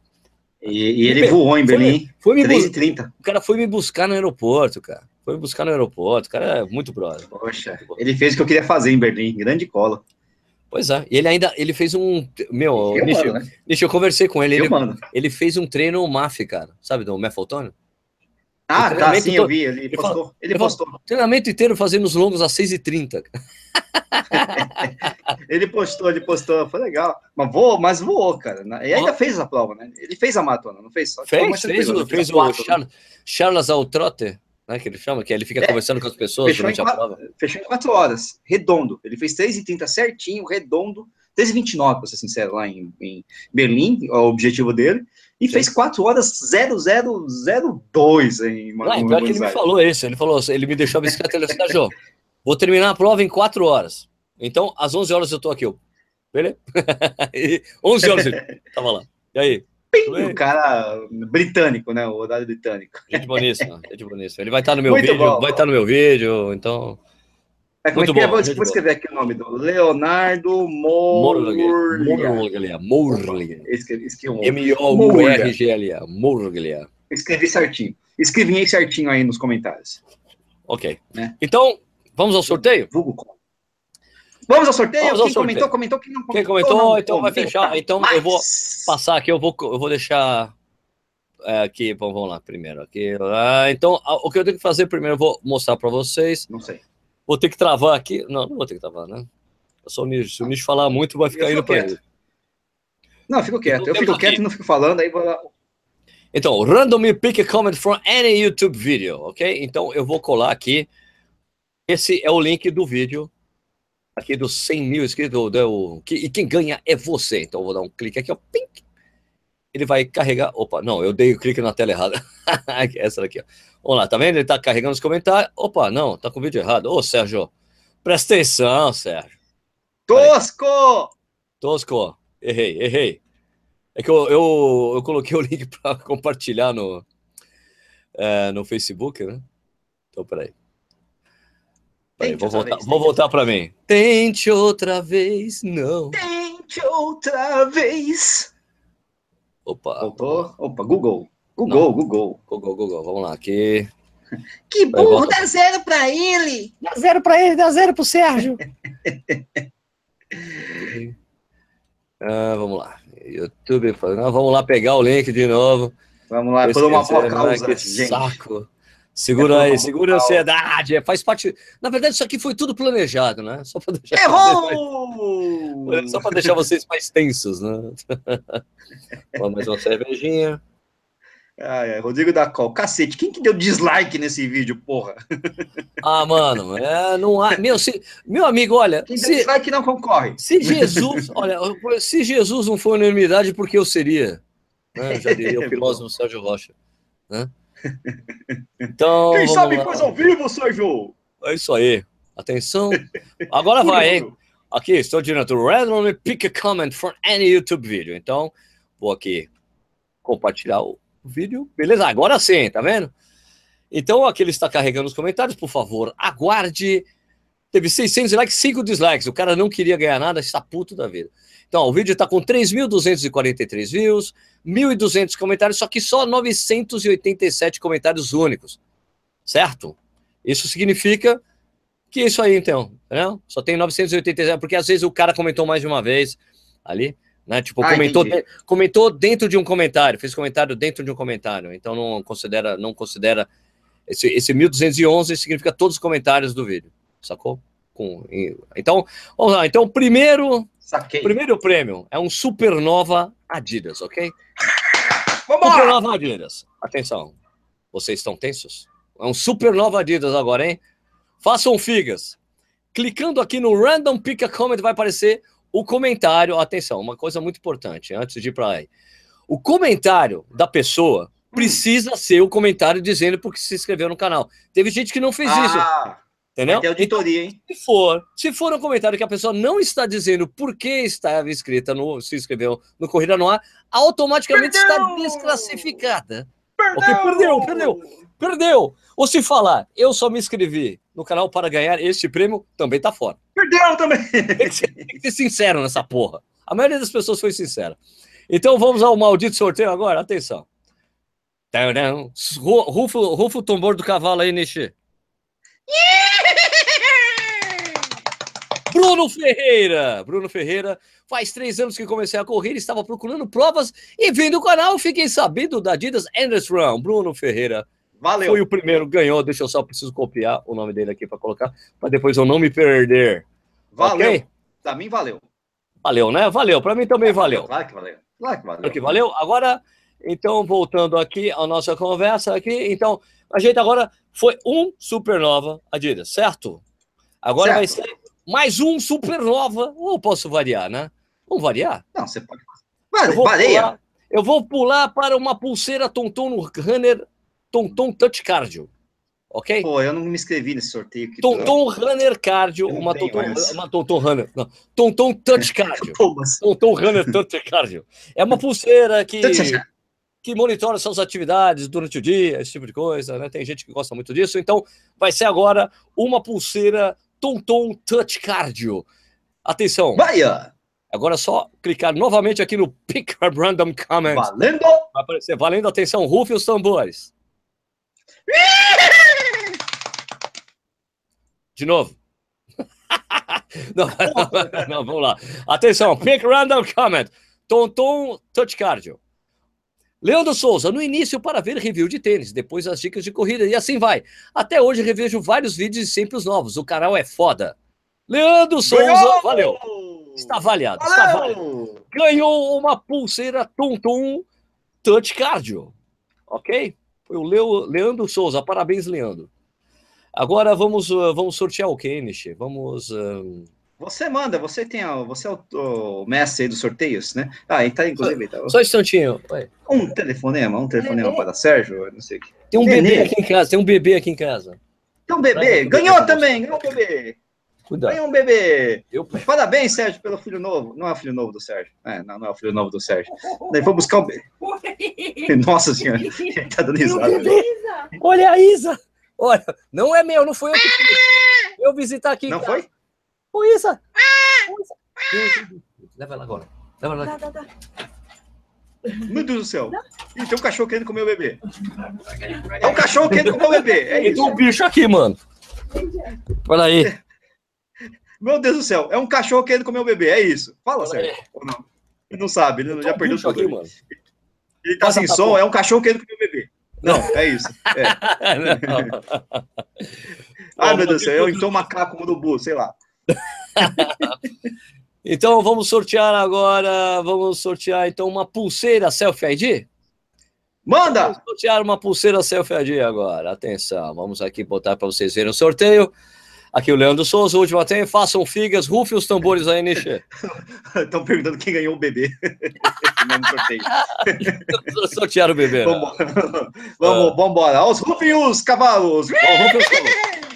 E, e ele voou em Berlim, foi, foi 3h30. O cara foi me buscar no aeroporto, cara. Foi buscar no aeroporto. O cara é muito brother. Poxa, ele fez o que eu queria fazer em Berlim, grande cola. Pois é, e ele ainda ele fez um. Meu, eu, Nicho, né? eu conversei com ele. Eu, ele, mano. ele fez um treino MAF, cara, sabe, do Mefaltone? Ah, tá, sim, eu vi, ele, ele postou. Falou, ele postou. Falou, treinamento inteiro fazendo os longos às 6h30. ele postou, ele postou, foi legal. Mas voou, mas voou, cara. E ainda fez a prova, né? Ele fez a maratona, não fez? Só fez, fez, fez, fez o Charles, Charles Altrotter, né? Que ele chama, que ele fica é, conversando com as pessoas durante a prova. Fechou em 4 horas, redondo. Ele fez 3h30 certinho, redondo. 3h29, pra ser sincero, lá em, em Berlim, o objetivo dele. E Sim. fez 4 horas 0002 em Não, é, pior que ele me falou isso. Ele falou, ele me deixou a bicicleta, ele disse, vou terminar a prova em 4 horas. Então, às 11 horas eu tô aqui. Eu, Beleza? 11 horas ele tava lá. E aí? O cara britânico, né? O horário britânico. Gente boníssima, gente boníssima. Ele vai estar no meu Muito vídeo, bom, vai estar no meu vídeo, então. É, como Muito é que é? Vou, vou escrever aqui o nome do Leonardo Morglia. Morglia. M-O-U-R-G-L-A. Morglia. Escrevi certinho. Escrevi certinho aí nos comentários. Ok. Né? Então, vamos ao sorteio? Vamos ao sorteio? Vamos ao Quem sorteio. comentou, comentou. Quem não comentou, Quem comentou não, então vai fechar. Então mais. eu vou passar aqui, eu vou, eu vou deixar é, aqui, bom, vamos lá primeiro. Aqui, ah, então, o que eu tenho que fazer primeiro, eu vou mostrar para vocês. Não sei. Vou ter que travar aqui. Não, não vou ter que travar, né? É só o Nijo. Se o Nijo falar muito, vai ficar indo para ele. Não, eu fico quieto. Eu fico quieto e não fico falando, aí vou. Então, randomly pick a comment from any YouTube video, ok? Então, eu vou colar aqui. Esse é o link do vídeo aqui dos 100 mil inscritos, do, que, e quem ganha é você. Então eu vou dar um clique aqui, ó, pink. Ele vai carregar. Opa, não, eu dei o clique na tela errada. Essa daqui, ó. Vamos lá, tá vendo? Ele tá carregando os comentários. Opa, não, tá com o vídeo errado. Ô, Sérgio, presta atenção, Sérgio. Tosco! Tosco, errei, errei. É que eu, eu, eu coloquei o link para compartilhar no, é, no Facebook, né? Então, peraí. Peraí, vou voltar, vez, vou voltar para mim. Tente outra vez, não. Tente outra vez. Opa. Voltou? Opa, Google. Google, não. Google. Google, Google. Vamos lá, aqui. Que burro, dá zero para ele. Dá zero para ele, dá zero para o Sérgio. ah, vamos lá. YouTube, vamos lá pegar o link de novo. Vamos lá, por uma boa causa, que gente. saco. Segura aí, segura a ansiedade. É, faz parte. Na verdade, isso aqui foi tudo planejado, né? Só para deixar. Errou! Mais... Só para deixar vocês mais tensos, né? mais uma cervejinha. Ah, é. Rodrigo da Col. Cacete, quem que deu dislike nesse vídeo, porra? Ah, mano, é, não há. Meu, se, meu amigo, olha. Quem se, deu dislike não concorre. Se Jesus, olha, se Jesus não for unanimidade, porque eu seria? Né? Já diria o filósofo Sérgio Rocha. Né? Então. Quem sabe coisa ao vivo, Sérgio? É isso aí. Atenção. Agora vai, hein? Aqui, estou direto. Randomly pick a comment from any YouTube video. Então, vou aqui compartilhar o vídeo. Beleza, agora sim, tá vendo? Então, aqui ele está carregando os comentários. Por favor, aguarde. Teve 600 likes, 5 dislikes. O cara não queria ganhar nada, está puto da vida. Então, ó, o vídeo está com 3.243 views, 1.200 comentários, só que só 987 comentários únicos, certo? Isso significa que isso aí, então, né? só tem 987, porque às vezes o cara comentou mais de uma vez ali, né? Tipo, ah, comentou, de, comentou dentro de um comentário, fez comentário dentro de um comentário, então não considera, não considera esse, esse 1211 significa todos os comentários do vídeo, sacou? Com, então, vamos lá. Então, primeiro, Saquei. primeiro prêmio é um Supernova Adidas, ok? Vamos Supernova Adidas. Atenção. Vocês estão tensos? É um Supernova Adidas agora, hein? Façam figas. Clicando aqui no Random Pick a Comment vai aparecer o comentário. Atenção, uma coisa muito importante antes de ir para aí. O comentário da pessoa precisa ser o comentário dizendo porque se inscreveu no canal. Teve gente que não fez ah. isso. Entendeu? Vai auditoria, hein? Se for, se for um comentário que a pessoa não está dizendo por que estava inscrita no, se inscreveu no Corrida no Ar, automaticamente perdeu! está desclassificada. Perdeu! Okay, perdeu, perdeu, perdeu. Ou se falar, eu só me inscrevi no canal para ganhar este prêmio, também tá fora. Perdeu também. Tem que, ser, tem que ser sincero nessa porra. A maioria das pessoas foi sincera. Então vamos ao maldito sorteio agora, atenção. Rufo, rufo o tambor do cavalo aí, Nishi. Bruno Ferreira. Bruno Ferreira, faz três anos que comecei a correr, estava procurando provas e vendo o canal, fiquei sabendo da Adidas Endless Run. Bruno Ferreira. Valeu. Foi o primeiro, ganhou. Deixa eu só preciso copiar o nome dele aqui para colocar, para depois eu não me perder. Valeu. Okay? Para mim valeu. Valeu, né? Valeu. Para mim também valeu. Claro que valeu. Claro que valeu. Claro que valeu. Agora, então, voltando aqui à nossa conversa aqui, então, a gente agora foi um Supernova Adidas, certo? Agora certo. vai ser mais um Supernova. Ou posso variar, né? Vamos variar? Não, você pode. Vale, eu, vou pular, eu vou pular para uma pulseira Tonton no Runner Tonton Touch Cardio. ok? Pô, eu não me inscrevi nesse sorteio. Tonton Runner Cardio, uma Tonton, uma Tonton Runner, não, Tonton Touch Cardio. Mas... Tonton Runner Touch Cardio. É uma pulseira que, que monitora suas atividades durante o dia, esse tipo de coisa, né? Tem gente que gosta muito disso. Então, vai ser agora uma pulseira Tonton Touch Cardio. Atenção, Vai, ó. agora é só clicar novamente aqui no Pick a Random Comment. valendo! Vai aparecer valendo, atenção, rufe os tambores. De novo. não, não, não, vamos lá. Atenção, pick random comment. Tonton Touch Cardio. Leandro Souza, no início para ver review de tênis, depois as dicas de corrida e assim vai. Até hoje revejo vários vídeos e sempre os novos. O canal é foda. Leandro Souza, Ganhou! valeu. Está avaliado, está avaliado Valeu! ganhou uma pulseira Tonton Touch Cardio. Ok? Foi o Leo, Leandro Souza. Parabéns, Leandro. Agora vamos, uh, vamos sortear o quê, Nishi? Vamos. uh, Você manda, você tem a, você é o, o mestre aí dos sorteios, né? Ah, tá inclusive tá, Só um instantinho. Um telefonema, um telefonema para Sérgio, não sei o que. Tem um Nenê. bebê aqui em casa. Tem um bebê aqui em casa. Então, bebê, ganhou também, ganhou um bebê, Cuidado. ganhou um bebê. Eu... Parabéns, Sérgio, pelo filho novo. Não é o filho novo do Sérgio. É, não, não é o filho novo do Sérgio. Daí vou buscar o bebê. Nossa senhora, ele tá dando risada. Olha a Isa! Olha, não é meu, não foi eu que fiz. Eu visitar aqui. Não cara. foi? Ô, Isa! Ô, Isa. Leva ela agora. Leva ela. Tá, tá, tá. Meu Deus do céu. Ih, tem um cachorro querendo comer o bebê. É um cachorro querendo comer o bebê. É Tem um bicho aqui, mano. Olha aí. Meu Deus do céu. É um cachorro querendo comer o bebê. É isso. Fala, Sérgio. Ou não? Ele não sabe, ele já um perdeu tudo. aqui, mano. Ele tá Passa sem som, fora. é um cachorro querendo comer o bebê. Não, é isso. É. Ai, meu Deus do céu. Eu então macaco urubu, sei lá. Então vamos sortear agora, vamos sortear então uma pulseira Selfie ID? Manda! Vamos sortear uma pulseira Selfie ID agora. Atenção, vamos aqui botar para vocês verem o sorteio. Aqui o Leandro Souza, o último tem, façam figas, rufe os tambores aí, Nishi. Estão perguntando quem ganhou o bebê. Esse mesmo sorteio. Sortear o bebê. né? Vamos, vamos, vamos embora. Aos rufinhos, cavalos! Ó, rufe os tambores.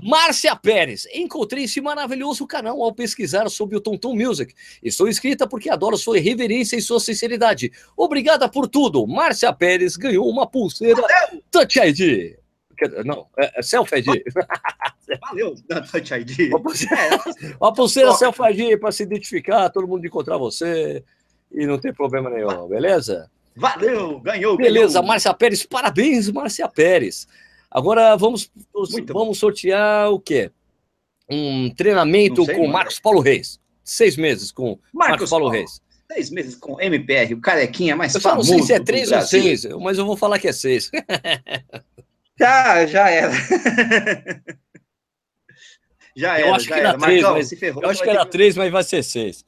Márcia Pérez, encontrei esse maravilhoso canal ao pesquisar sobre o Tonton Music. Estou inscrita porque adoro sua irreverência e sua sinceridade. Obrigada por tudo. Márcia Pérez ganhou uma pulseira Touch ID. Não, é, é Self ID. Valeu, Touch ID. Uma pulseira, É, uma pulseira. Self ID para se identificar, todo mundo encontrar você e não tem problema nenhum, beleza? valeu, ganhou. Beleza, ganhou. Márcia Pérez, parabéns, Márcia Pérez. Agora vamos, Muito vamos sortear o quê? Um treinamento Não sei, com mano. Marcos Paulo Reis. Seis meses com Marcos, Marcos Paulo, Paulo. Reis. Seis meses com MPR, o carequinha mais Eu só não famoso sei se é três ou seis, mas eu vou falar que é seis. Já, já era. já Eu era, acho já que era era. três, Marcão, mas se ferrou. Eu acho que era ter três, mas vai ser seis.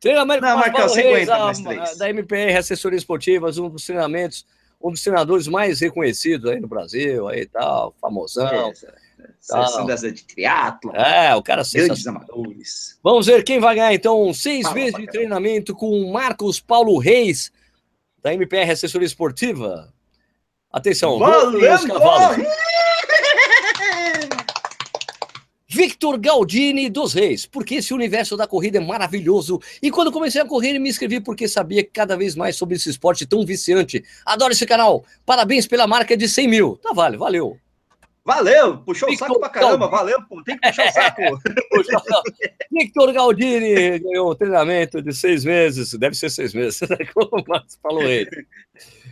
Treinamento Não, com Marcos Marcão, Reis, aguenta a- mais três. da MPR Assessoria Esportivas, um dos treinamentos, um dos treinadores mais reconhecidos aí no Brasil, aí tal, famosão. É, de triatlo, É, o cara é grandes amadores. Vamos ver quem vai ganhar, então, seis Fala, meses de Bacana. treinamento com o Marcos Paulo Reis, da MPR Assessoria Esportiva. Atenção, voltem os cavalos. Victor Galdini dos Reis, porque esse universo da corrida é maravilhoso. E quando comecei a correr, me inscrevi porque sabia cada vez mais sobre esse esporte tão viciante. Adoro esse canal. Parabéns pela marca de 100 mil. Tá, vale, valeu. Valeu, puxou o Victor saco pra caramba, Galdini. valeu, pô, tem que puxar o saco. Victor Galdini ganhou um treinamento de seis meses, deve ser seis meses, como o Marcos falou ele.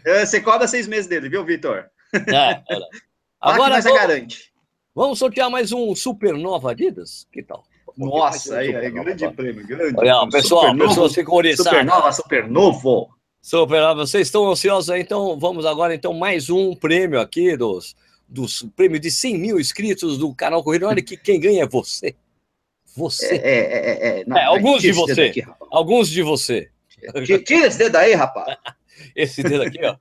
É, Você cobra seis meses dele, viu, Vitor? É, Agora nós a vamos, garante. Vamos sortear mais um Supernova Adidas? Que tal? Nossa, aí, aí, grande prêmio, grande. Olha, prêmio. pessoal, Supernovo, pessoas ficam oriçadas. Supernova, supernovo. Supernova, vocês estão ansiosos aí? Então vamos agora, então, mais um prêmio aqui dos, dos prêmios de 100 mil inscritos do canal Corrida. Olha que quem ganha é você. É, Você. é, é, é, não, É, alguns de você. Alguns de você. Tira esse dedo aí, rapaz. Esse dedo aqui, ó.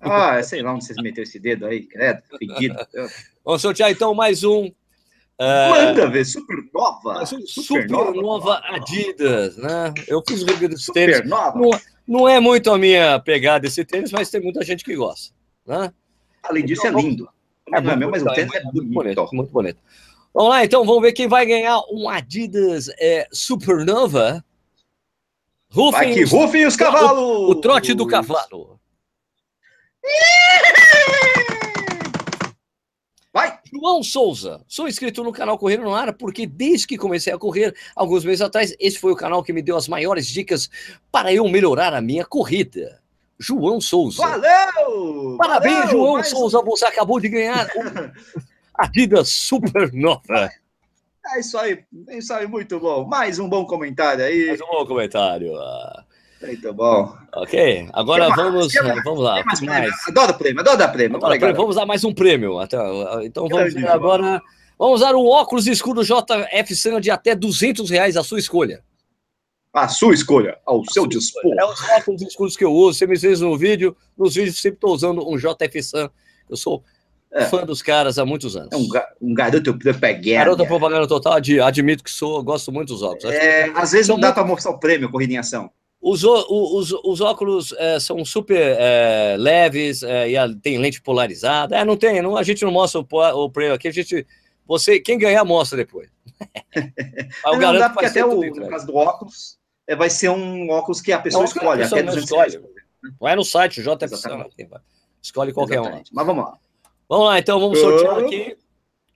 Ah, sei lá onde vocês meteram esse dedo aí, credo, fedido. Vamos sortear então mais um. é, Manda ver, supernova. mais um Supernova Adidas, né? Eu fiz o review desse tênis. Supernova. Não, não é muito a minha pegada esse tênis, mas tem muita gente que gosta, né? Além disso, então, é lindo. É, não é meu, mas o tênis é, é muito bonito. Muito bonito. Vamos lá, então, vamos ver quem vai ganhar um Adidas é, Supernova. Rufem vai que rufem os cavalos! O, o trote do cavalo. Vai! João Souza, sou inscrito no canal Correr no Ar porque desde que comecei a correr, alguns meses atrás, esse foi o canal que me deu as maiores dicas para eu melhorar a minha corrida. João Souza. Valeu! Parabéns, Valeu, João mais... Souza, você acabou de ganhar um Adidas Supernova. É isso aí, é isso aí, muito bom. Mais um bom comentário aí. Mais um bom comentário. Muito bom. Ok, agora vamos, vamos lá. Mais mais. Adoro prêmio, adoro prêmio. Adoro prêmio. Vamos dar mais um prêmio. Então vamos ver agora. Vamos dar um óculos escuro JF Sun de até 200 reais, a sua escolha. A sua escolha, ao seu dispor. É os óculos escuros que eu uso. Você me fez no vídeo, nos vídeos sempre estou usando um JF Sun. Eu sou é. fã dos caras há muitos anos. É um, um garoto propaganda. Garoto propaganda total, admito que sou, gosto muito dos óculos. É, às vezes não dá para mostrar o prêmio, corrida em ação. Os, os, os óculos é, são super é, leves é, e tem lente polarizada. É, não tem, não, a gente não mostra o, o prêmio aqui, a gente. Você, quem ganhar, mostra depois. não, não dá porque até o, no caso do óculos, é, vai ser um óculos que a pessoa não, escolhe. A pessoa até escolhe. Vai no site, o JFC, escolhe qualquer Exatamente. um. Mas vamos lá. Vamos lá, então, vamos sortear aqui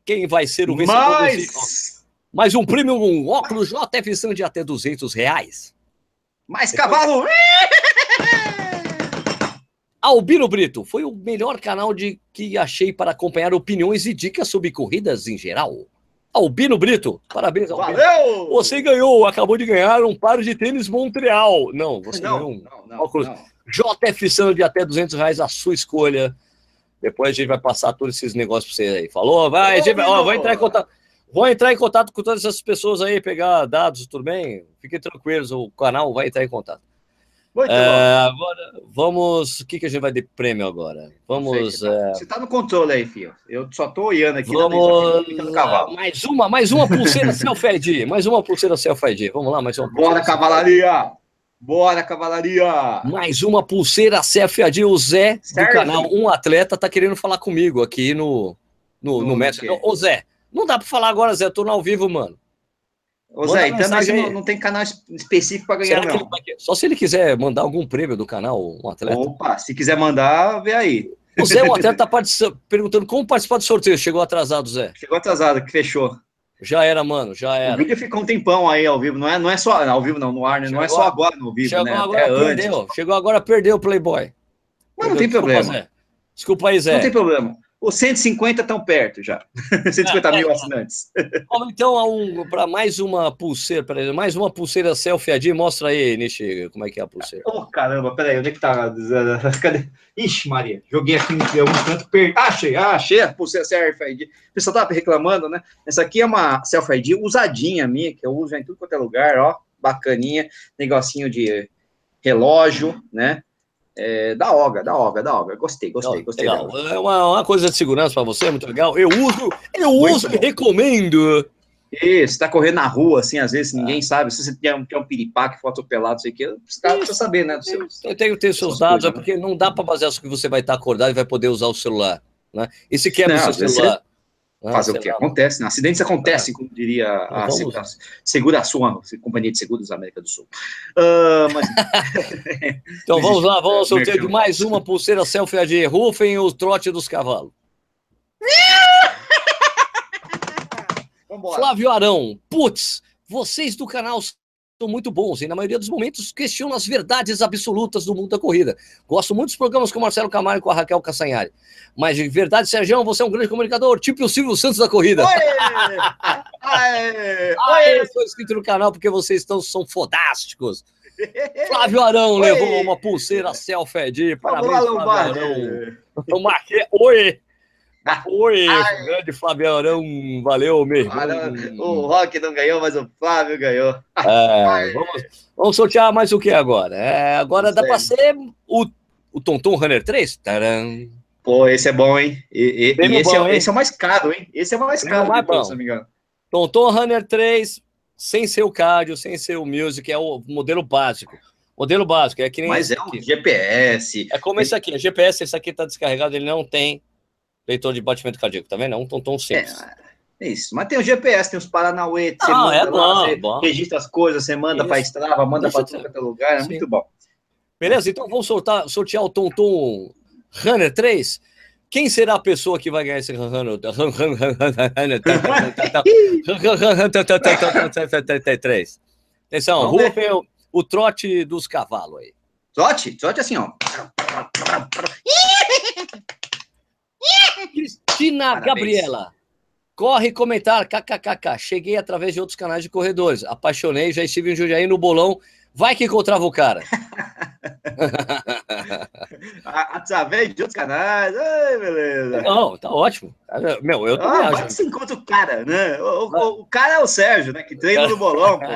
quem vai ser o vencedor Mais... desse... Mais um prêmio, um óculos JFC de até 200 reais. Mais cavalo! Albino Brito, foi o melhor canal de que achei para acompanhar opiniões e dicas sobre corridas em geral. Albino Brito, parabéns, Albino. Valeu! Você ganhou, acabou de ganhar um par de tênis Montreal. Não, você não, ganhou um não, não, óculos não. JF de até 200 reais, a sua escolha. Depois a gente vai passar todos esses negócios para você aí. Falou? Vai, gente, ó, vai entrar em contato. Vou entrar em contato com todas essas pessoas aí, pegar dados, tudo bem? Fiquem tranquilos, o canal vai entrar em contato. Muito é, bom. Agora, vamos. O que, que a gente vai de prêmio agora? Vamos. Tá, é... Você está no controle aí, filho. Eu só estou olhando aqui. Vamos. Cavalo. Mais uma, mais uma pulseira self-ID. Mais uma pulseira self-ID. Vamos lá, mais uma. Bora, cavalaria! Bora, cavalaria! Mais uma pulseira self-ID. O Zé, do canal Um Atleta, tá querendo falar comigo aqui no, no, no, no Messenger. Ô, Zé. Não dá para falar agora, Zé. Eu tô no ao vivo, mano. Ô, Zé, então não, não, tem canal específico para ganhar, não. Só se ele quiser mandar algum prêmio do canal, um atleta. Opa, se quiser mandar, vê aí. O Zé, o atleta tá perguntando como participar do sorteio. Chegou atrasado, Zé. Chegou atrasado, que fechou. Já era, mano, já era. O vídeo ficou um tempão aí ao vivo, não é, não é só ao vivo, não, no ar, né? não é só agora no vivo, chegou né? Agora Até perdeu. Antes. Chegou agora, perdeu o Playboy. Mas não tem Desculpa, problema. Zé. Desculpa aí, Zé. Não tem problema. Os 150 estão perto já. 150 mil assinantes. Vamos então um, para mais uma pulseira, peraí, mais uma pulseira selfie AD. Mostra aí, Nishi, como é que é a pulseira. Oh, caramba, peraí, onde é que tá? Cadê? Ixi, Maria, joguei aqui em algum canto, per... ah, achei, ah, achei a pulseira selfie ID. O pessoal tava reclamando, né? Essa aqui é uma selfie ID usadinha minha, que eu uso em tudo quanto é lugar, ó, bacaninha, negocinho de relógio, né? É, da Oga, da Oga, da Oga. Gostei, gostei, gostei. Legal. É uma, uma, coisa de segurança para você, muito legal. Eu uso, eu muito uso bom. e recomendo. Isso, tá correndo na rua, assim, às vezes ninguém ah. sabe. Se você tem um, tem um piripá que foi atropelado, sei que, você precisa saber, né? Seus, eu tenho que ter seus dados, coisas, é porque não dá para basear isso que você vai estar acordado e vai poder usar o celular. Né? E se quebra o seu celular. Ah, Fazer o que? Acontece, né? Acidentes acontecem, como diria a Segura, Segura Sua, Companhia de Seguros da América do Sul. Uh, mas... então vamos lá, vamos ao sorteio de mais uma pulseira selfie AD. Rufem o trote dos cavalos. Flávio Arão, putz, vocês do canal são muito bons e, na maioria dos momentos, questionam as verdades absolutas do mundo da corrida. Gosto muito dos programas com o Marcelo Camargo e com a Raquel Cassanhari. Mas, de verdade, Sérgio, você é um grande comunicador, tipo o Silvio Santos da corrida. Oi! Aê! Aê! Eu sou inscrito no canal porque vocês estão, são fodásticos. Flávio Arão Oi! levou uma pulseira selfie. Parabéns, Flávio Arão. Eu marquei. Oi! Oi, Ai. grande Flávio Arão, valeu, meu irmão. O Rock não ganhou, mas o Flávio ganhou. É, vamos, vamos, sortear mais o que agora? É, agora dá para ser o, o Tonton Runner 3? Taran. Pô, esse é bom, hein? E, e, e esse, bom, é, hein? esse, é, o mais caro, hein? Esse é o mais caro, mais bom. se não me engano. Tonton Runner 3, sem ser o cardio, sem ser o music, é o modelo básico. Modelo básico, é que nem. Mas é um GPS. É como esse aqui, é GPS, esse aqui tá descarregado, ele não tem Leitor de batimento cardíaco, tá vendo? É um tom simples. É, isso. Mas tem o GPS, tem os Paranauê, você ah, manda é bom, lá, você bom. registra as coisas, você manda para Strava, manda para todo é lugar, é Sim. muito bom. Beleza? Então vamos sortar, sortear o Tom Tom Runner 3. Quem será a pessoa que vai ganhar esse Runner 3? Atenção, rufem o, o trote dos cavalos aí. Trote? Trote assim, ó. Cristina Parabéns. Gabriela. Corre comentar, kkkk. Cheguei através de outros canais de corredores. Apaixonei, já estive em Jundiaí no bolão. Vai que encontrava o cara. através de outros canais. Ai, beleza. Não, tá ótimo. Meu, eu também ah, acho. você encontra o cara, né? O, o, o, cara é o Sérgio, né? Que treina no bolão, pô.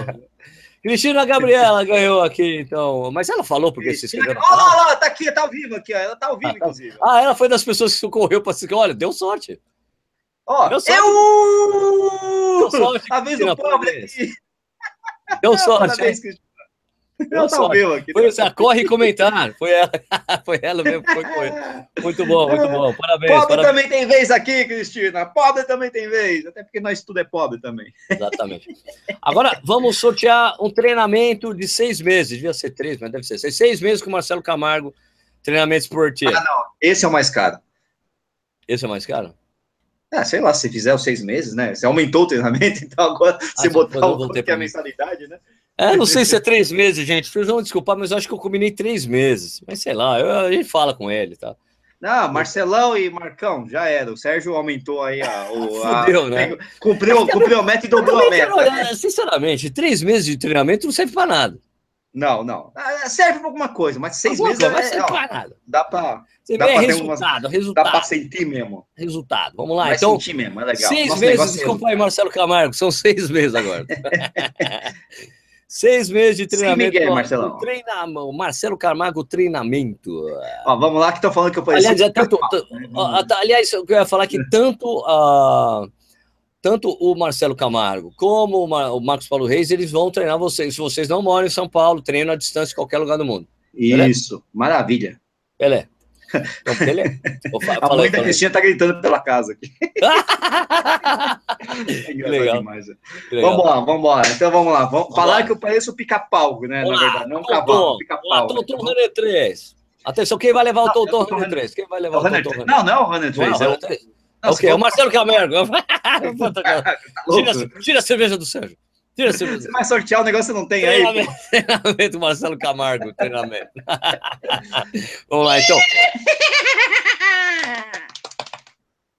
Cristina Gabriela ganhou aqui, então. Mas ela falou porque se inscreveu. Olha lá, lá, tá aqui, tá ao vivo aqui, ó. Ela tá ao vivo, inclusive. Ah, ela foi das pessoas que correu para se. Olha, deu sorte. Ó, deu sorte. Eu... Deu sorte. Pobre aqui. Deu sorte. Eu só, aqui. Foi você, corre comentar. Foi ela, foi ela mesmo. Foi, foi. Muito bom, muito bom. Parabéns. Pobre parabéns. também tem vez aqui, Cristina. Pobre também tem vez. Até porque nós tudo é pobre também. Exatamente. Agora vamos sortear um treinamento de seis meses. Devia ser três, mas deve ser seis. Seis meses com o Marcelo Camargo, treinamento esportivo. Ah, não. Esse é o mais caro. Esse é o mais caro? Ah, sei lá, se fizer os seis meses, né? Você aumentou o treinamento, então agora ah, se botar o que é a mensalidade, né? É, não sei se é três meses, gente. Vocês vão desculpar, mas eu acho que eu combinei três meses. Mas sei lá, eu, a gente fala com ele, tá? Não, Marcelão e Marcão, já era. O Sérgio aumentou aí a. O, Fudeu, a, né? Cumpriu, cumpriu a meta e dobrou a meta. Olhar, sinceramente, três meses de treinamento não serve para nada. Não, não. Ah, serve para alguma coisa, mas seis alguma meses coisa, é, não serve para nada. Dá para. Você dá vê resultado, umas, resultado. Dá para sentir mesmo. Resultado. Vamos lá, Vai então. sentir mesmo, é legal. Seis Nosso meses, desculpa aí, Marcelo Camargo, são seis meses agora. Seis meses de treinamento. Sim, Marcelão. Treinamento, Marcelo Camargo Treinamento. Ó, vamos lá que estão falando que eu parecia. Aliás, é tanto, né? aliás, eu ia falar que tanto, uh, tanto o Marcelo Camargo como o Marcos Paulo Reis, eles vão treinar vocês. Se vocês não moram em São Paulo, treinam à distância em qualquer lugar do mundo. Isso, maravilha. Pelé. Então, Pelé. a mãe da Cristina tá gritando pela casa aqui. é legal. Demais. Né? legal. Vamos lá, vamos lá. Então vamos lá. Vamos, vamos falar lá. que eu pareço pica-pau, né? Vamos na verdade, não um cavalo, pica-pau. Tonton Runner 3. Atenção, quem vai levar o Tonton Runner 3? Quem vai levar o Tonton 3? Não, não é o Runner 3. É o... Não, ok, é o Marcelo Camergo. tira, tira a cerveja do Sérgio. Tira cerveja. Você vai sortear o negócio que não tem aí. Treinamento Marcelo Camargo, treinamento. Vamos lá, então.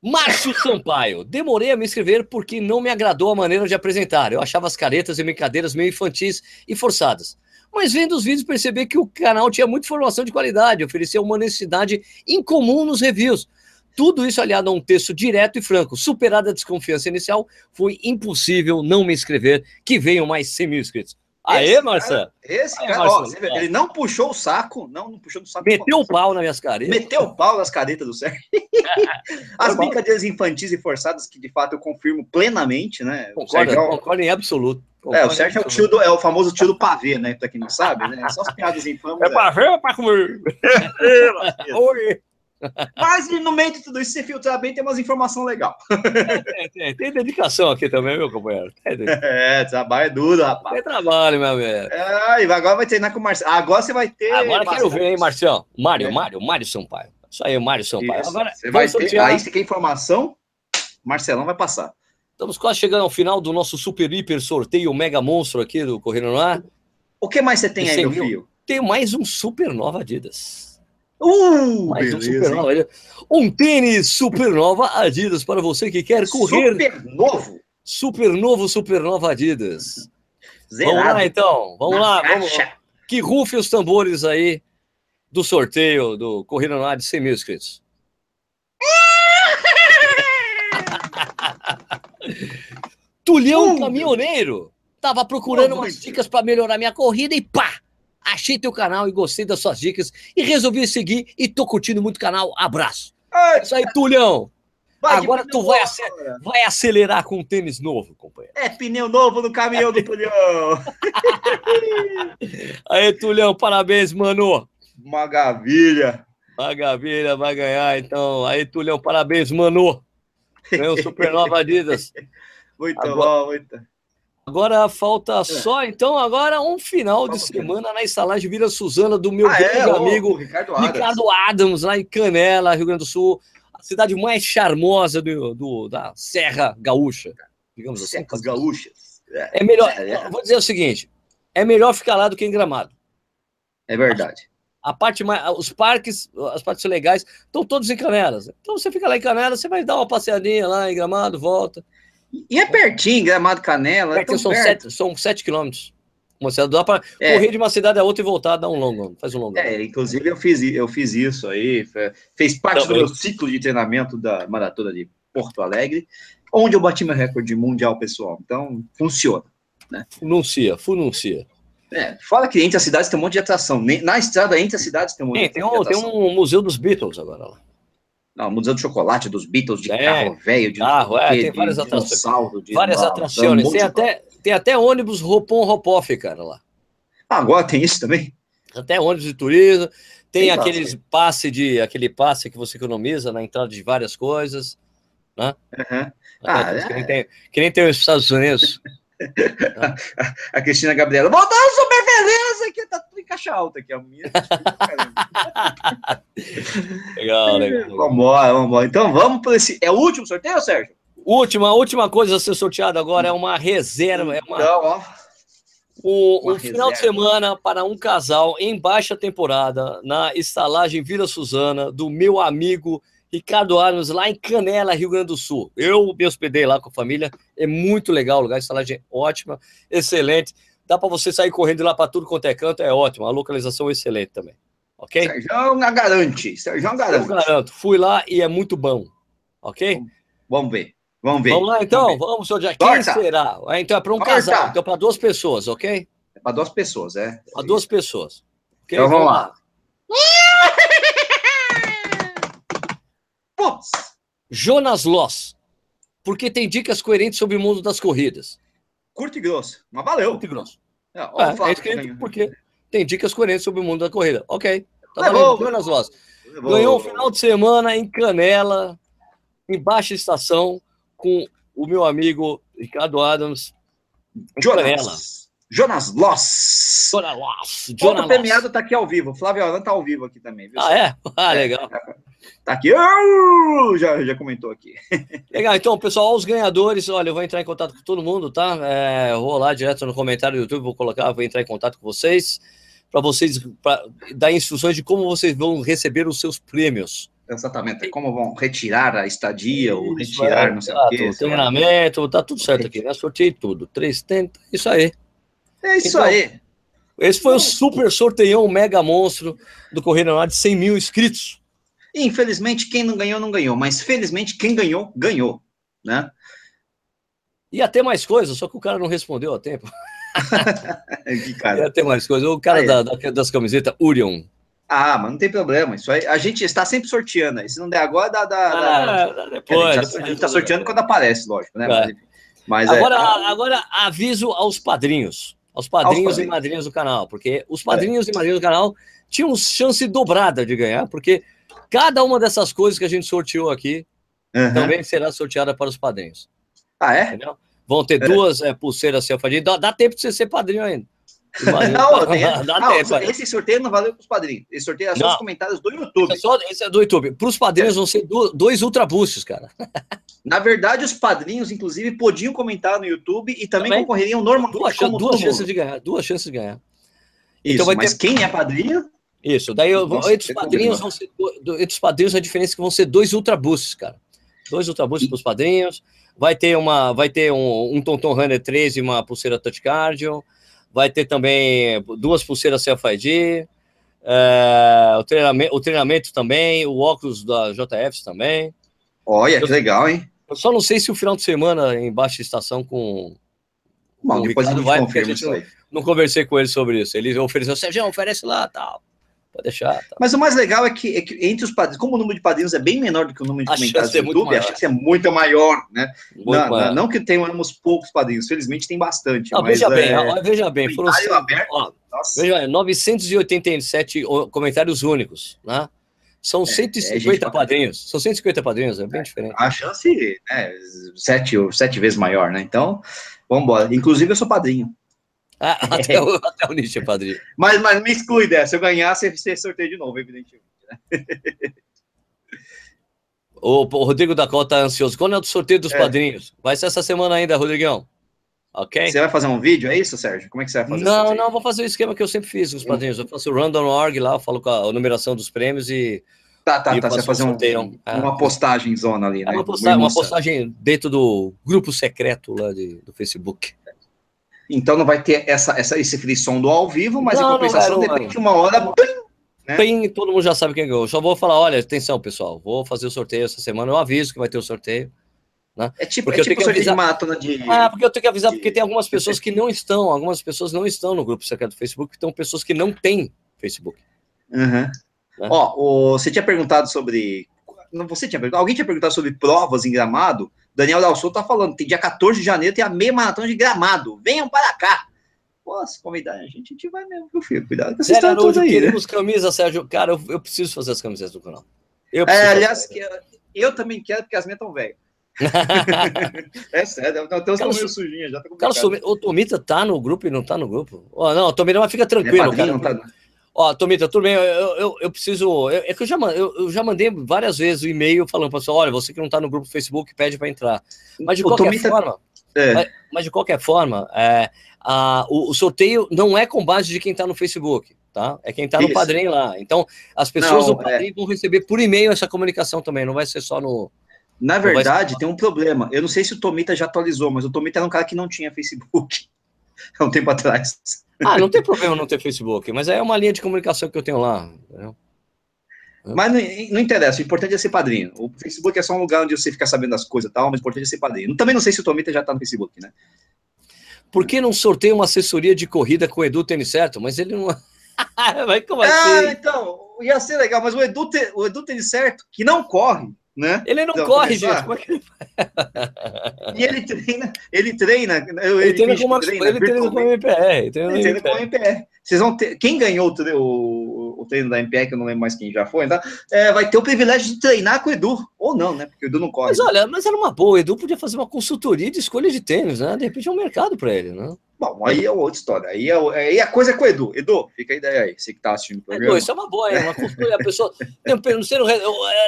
Márcio Sampaio. Demorei a me inscrever porque não me agradou a maneira de apresentar. Eu achava as caretas e brincadeiras meio infantis e forçadas. Mas vendo os vídeos percebi que o canal tinha muita informação de qualidade, oferecia uma honestidade incomum nos reviews. Tudo isso aliado a um texto direto e franco. Superada a desconfiança inicial, foi impossível não me inscrever, que venham mais 100 mil inscritos. Aê, Marcelo! Esse Aê, cara, Marcelo, ó, ele não puxou o saco, não, não puxou do saco. Meteu o pau nas minhas caretas. Meteu o pau nas caretas do Sérgio. As brincadeiras infantis e forçadas, que de fato eu confirmo plenamente, né? Concordo, Sérgio, concordo em absoluto. Concordo é, o Sérgio é o, tio do, é o famoso tio do pavê, né? Pra quem não sabe, né? Só as piadas infames. É, é. pavê ou pra comer? Oi! Mas no meio de tudo isso, se filtrar bem, tem umas informações legais. É, tem, tem, dedicação aqui também, meu companheiro. É, trabalho é duro, rapaz. Tem trabalho, meu velho. É, agora vai treinar com o Marcelo. Agora você vai ter. Agora quero ver, hein, Marcião? Mário, é. Mário, Mário Sampaio. Isso aí, Mário Sampaio. Agora, você vai ter, aí, se quer informação, Marcelão vai passar. Estamos quase chegando ao final do nosso super hiper sorteio mega monstro aqui do Correio no Ar. O que mais você tem aí, meu filho? Tem mais um super nova Adidas. Uh, Mais um supernova. Um tênis supernova Adidas para você que quer correr. Super novo. Super novo, supernova Adidas. Zerado. Vamos lá então. Vamos Na lá. Vamos lá. Que rufe os tambores aí do sorteio do Corrida no Ar de 100 mil inscritos. Tulhão uh, Caminhoneiro. Tava procurando umas dicas para melhorar minha corrida e pá! Achei teu canal e gostei das suas dicas e resolvi seguir e tô curtindo muito o canal. Abraço. É isso aí, Tulhão. Vai Agora tu vai, acelerar, vai acelerar com um tênis novo, companheiro. É pneu novo no caminhão do Tulhão. aí, Tulhão, parabéns, mano. Uma gavilha. A Gavilha vai ganhar, então. Aí, Tulião, parabéns, mano. Ganhou o Supernova Adidas. Muito agora, bom, muito. Agora falta é. só, então, agora um final de semana na estalagem Vila Suzana do meu ah, grande é, amigo Ricardo Adams. Ricardo Adams, lá em Canela, Rio Grande do Sul, a cidade mais charmosa do, do da Serra Gaúcha, digamos assim. Serras Gaúchas. É, é melhor, é, é. vou dizer o seguinte, é melhor ficar lá do que em Gramado. É verdade. A parte mais, os parques, as partes legais, estão todos em Canelas. Então você fica lá em Canelas, você vai dar uma passeadinha lá em Gramado, volta. E é pertinho, Gramado Canela. É, é são, sete, são sete quilômetros. Você dá para é. correr de uma cidade a outra e voltar, dá um longo, faz um longo. É, inclusive eu fiz, eu fiz isso aí, fez parte do meu ciclo de treinamento da maratona de Porto Alegre, onde eu bati meu recorde mundial pessoal. Então, funciona. Né? Fununcia, fununcia. É, fala que entre as cidades tem um monte de atração. Na estrada, entre as cidades tem um monte tem, de, tem um, atração. Tem um museu dos Beatles agora lá. Não, Museu do Chocolate, dos Beatles, de é, carro velho, de carro, é, tem várias atrações. De, várias atrações. Tem até, tem até ônibus Ropon Ropoff, cara, lá. Ah, agora tem isso também? Até ônibus de turismo. Tem, tem aqueles passe de aquele passe que você economiza na entrada de várias coisas, né? Uhum. Ah, é, que, nem tem, que nem tem os Estados Unidos. a Cristina Gabriela, voltando super feliz aqui, tá caixa alta aqui, a minha. legal, legal, legal. Vambora, vambora. Então vamos para esse. É o último sorteio, Sérgio? Última, última coisa a ser sorteada agora é uma reserva. É uma, então, ó. O, um final de semana para um casal em baixa temporada na estalagem Vila Suzana do meu amigo Ricardo Arnos, lá em Canela, Rio Grande do Sul. Eu me hospedei lá com a família, é muito legal o lugar, a estalagem é ótima, excelente. Dá para você sair correndo lá para tudo quanto é canto, é ótimo. A localização é excelente também. Ok? Sérgio garante. Sérgio garante. Eu garanto. Fui lá e é muito bom. Ok? Vamos ver. Vamos ver. Vamos lá então? Vamos, vamos senhor Jack. Quem será? É, então é para um Torta. casal, então é para duas pessoas, ok? É para duas pessoas, é. Para duas pessoas. Okay? Então vamos lá. Putz! Jonas Loss. Porque tem dicas coerentes sobre o mundo das corridas. Curto e grosso. Mas valeu. Curto e grosso. É, é, é escrito porque tem dicas coerentes sobre o mundo da corrida. Ok. Tá Jonas Loss. Levou. Ganhou um final de semana em Canela, em baixa estação, com o meu amigo Ricardo Adams. Jonas. Canela. Jonas Loss. Jonas Loss. Jonas premiado está aqui ao vivo. Flávio Alan está ao vivo aqui também. Viu? Ah, é? Ah, legal. É, tá aqui. Já, já comentou aqui. Legal, então, pessoal, os ganhadores, olha, eu vou entrar em contato com todo mundo, tá? É, vou lá direto no comentário do YouTube, vou colocar, vou entrar em contato com vocês, para vocês pra dar instruções de como vocês vão receber os seus prêmios. Exatamente, como vão retirar a estadia ou retirar é, não sei o quê. Treinamento, tá tudo certo aqui, né? Sorteio tudo. 330, isso aí. É isso então, aí. Esse foi o super sorteião mega monstro do Correio Nacional de 100 mil inscritos. Infelizmente, quem não ganhou, não ganhou. Mas felizmente, quem ganhou, ganhou. Né? Ia ter mais coisas, só que o cara não respondeu a tempo. que cara. Ia ter mais coisas. O cara é. da, da, das camisetas, Urion. Ah, mas não tem problema. Isso aí, a gente está sempre sorteando. Se não der agora, dá. dá, ah, dá... Depois, a gente está sorteando quando aparece, lógico, né? É. Mas, mas agora, é... agora aviso aos padrinhos aos padrinhos e madrinhas do canal, porque os padrinhos é. e madrinhas do canal tinham chance dobrada de ganhar, porque cada uma dessas coisas que a gente sorteou aqui uhum. também será sorteada para os padrinhos. Ah, é? Entendeu? Vão ter é. duas é, pulseiras selfadinhas. Dá, dá tempo de você ser padrinho ainda. Não, dá não, esse sorteio não valeu para os padrinhos. Esse sorteio é só os comentários do YouTube. Esse é, só, esse é do YouTube. Para os padrinhos vão ser dois ultra boosts, cara. Na verdade, os padrinhos, inclusive, podiam comentar no YouTube e também, também concorreriam normalmente duas, duas chances de ganhar, duas chances de ganhar. Isso, então vai mas ter... quem é padrinho? Isso, daí eu, entre, os padrinhos vão ser, entre os padrinhos a diferença é que vão ser dois ultra boosts, cara. Dois ultra boosts para os padrinhos. Vai ter uma, vai ter um, um Tonton Runner 13 e uma pulseira Touch Cardio. Vai ter também duas pulseiras Self ID. É, o, treinamento, o treinamento também, o óculos da JF também. Olha, que legal, hein? Eu só não sei se o final de semana em baixa estação com. Bom, depois Ricardo a gente vai, isso aí. Não, não conversei com ele sobre isso. Ele ofereceu, Sérgio, oferece lá tal. Pode deixar. Tá. Mas o mais legal é que, é que, entre os padrinhos, como o número de padrinhos é bem menor do que o número de a comentários do é YouTube, a chance é muito maior, né? Muito não, maior. não, que tenhamos poucos padrinhos, felizmente tem bastante. Não, veja, é... bem, veja bem, foram aberto, ó, veja, 987 comentários únicos, né? São 150 é, é padrinhos. São 150 padrinhos, é bem diferente. A chance é sete, sete vezes maior, né? Então, vamos embora. Inclusive, eu sou padrinho. Ah, até, o, até o Nietzsche é padrinho. Mas, mas me exclui dessa. Se eu ganhar, você, você sorteia de novo, evidentemente. Né? o, o Rodrigo da Costa tá ansioso. Quando é o sorteio dos é. padrinhos? Vai ser essa semana ainda, Rodrigão. Ok? Você vai fazer um vídeo, é isso, Sérgio? Como é que você vai fazer? Não, não, vou fazer o esquema que eu sempre fiz com os padrinhos. Eu faço o random.org lá, eu falo com a numeração dos prêmios e. Tá, tá, tá. Você vai fazer um, um, é. uma postagem zona ali, é né? Uma postagem, uma postagem dentro do grupo secreto lá de, do Facebook. Então não vai ter essa, essa, esse frisson do ao vivo, mas não, em compensação, de repente, uma hora. Né? Tem, todo mundo já sabe quem ganhou. Só vou falar: olha, atenção, pessoal, vou fazer o sorteio essa semana. Eu aviso que vai ter o sorteio. Né? É tipo, porque é eu tipo tenho que avisar... de maratona de. Ah, porque eu tenho que avisar, de... porque tem algumas pessoas que não estão, algumas pessoas não estão no grupo secreto do Facebook, então pessoas que não têm Facebook. Uhum. Né? Ó, o, você tinha perguntado sobre. Não, você tinha perguntado, alguém tinha perguntado sobre provas em gramado. Daniel Dalsou tá falando, tem dia 14 de janeiro, tem a meia maratona de gramado. Venham para cá. Pô, se convidar a gente, a gente vai mesmo, meu filho. Cuidado com vocês todos aí. Né? Queremos camisas, Sérgio. Cara, eu, eu, preciso fazer as camisetas do canal. Eu é, aliás, eu, eu também quero, porque as minhas estão velhas. é sério, até os meio sujinhas, já tá Cara, o Tomita tá no grupo e não tá no grupo? Oh, não, Tomita, mas fica tranquilo, é cara. Não tá... Ó, Tomita, tudo bem, eu, eu, eu preciso. Eu, é que eu já, eu, eu, já mandei várias vezes o e-mail falando para pessoal: olha, você que não tá no grupo do Facebook, pede para entrar. Mas de o qualquer Tomita... forma. É. Mas, mas, de qualquer forma, é, a, o, o, sorteio não é com base de quem tá no Facebook, tá? É quem tá no padrinho lá. Então, as pessoas não, do padrinho é... vão receber por e-mail essa comunicação também, não vai ser só no, na verdade, tem um problema. Eu não sei se o Tomita já atualizou, mas o Tomita era um cara que não tinha Facebook há um tempo atrás. Ah, não tem problema não ter Facebook, mas é uma linha de comunicação que eu tenho lá. Entendeu? Mas não, não, interessa, o importante é ser padrinho. O Facebook é só um lugar onde você fica sabendo das coisas e tal, mas o importante é ser padrinho. Também não sei se o Tomita já tá no Facebook, né? Por que não sorteia uma assessoria de corrida com o Edu Tênis Certo? Mas ele não. Vai como assim? Ah, então, ia ser legal, mas o Edu, o Edu Tênis Certo, que não corre, né? Ele não então, corre, gente. Como é que ele E ele treina, ele treina. Ele, ele treina, com, uma, treina, ele treina com o MPR. Ele treina, ele treina com o MPR. Vocês vão ter, quem ganhou o, o, treino da MPR, que eu não lembro mais quem já foi, então, é, vai ter o privilégio de treinar com o Edu. Ou não, né? Porque o Edu não corre. Mas olha, mas era uma boa. O Edu podia fazer uma consultoria de escolha de tênis, né? De repente é um mercado para ele, né? Bom, aí é outra história. Aí, é, aí a coisa é com o Edu. Edu, fica a ideia aí, você que tá assistindo o programa. Edu, isso é uma boa, é uma consultoria. A pessoa.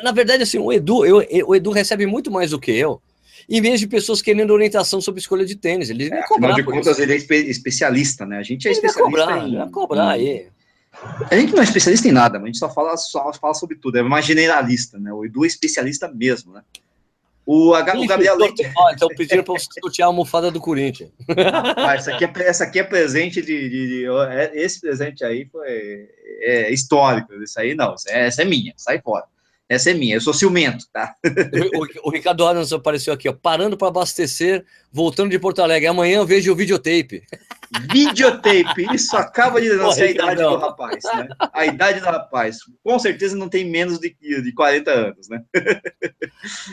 na verdade, assim, o Edu, eu, o Edu recebe muito mais do que eu, em vez de pessoas querendo orientação sobre escolha de tênis. Ele é. Afinal de contas, ele é especialista, né? A gente é ele especialista. Vai cobrar, em... vai cobrar aí. A gente não é especialista em nada, mas a gente só fala, só fala sobre tudo. É mais generalista, né? O Edu é especialista mesmo, né? O, H, o Gabriel Leite. Então pediram para você sortear a almofada do Corinthians. Ah, essa, aqui é, essa aqui é presente de, de, de, é, Esse presente aí foi é, histórico. Isso aí não. Essa é minha, sai fora. Essa é minha, eu sou ciumento, tá? O, o, o Ricardo Adams apareceu aqui, ó, parando para abastecer, voltando de Porto Alegre. Amanhã eu vejo o videotape. Videotape, isso acaba de denunciar a idade do rapaz, né? A idade do rapaz. Com certeza não tem menos de, de 40 anos, né?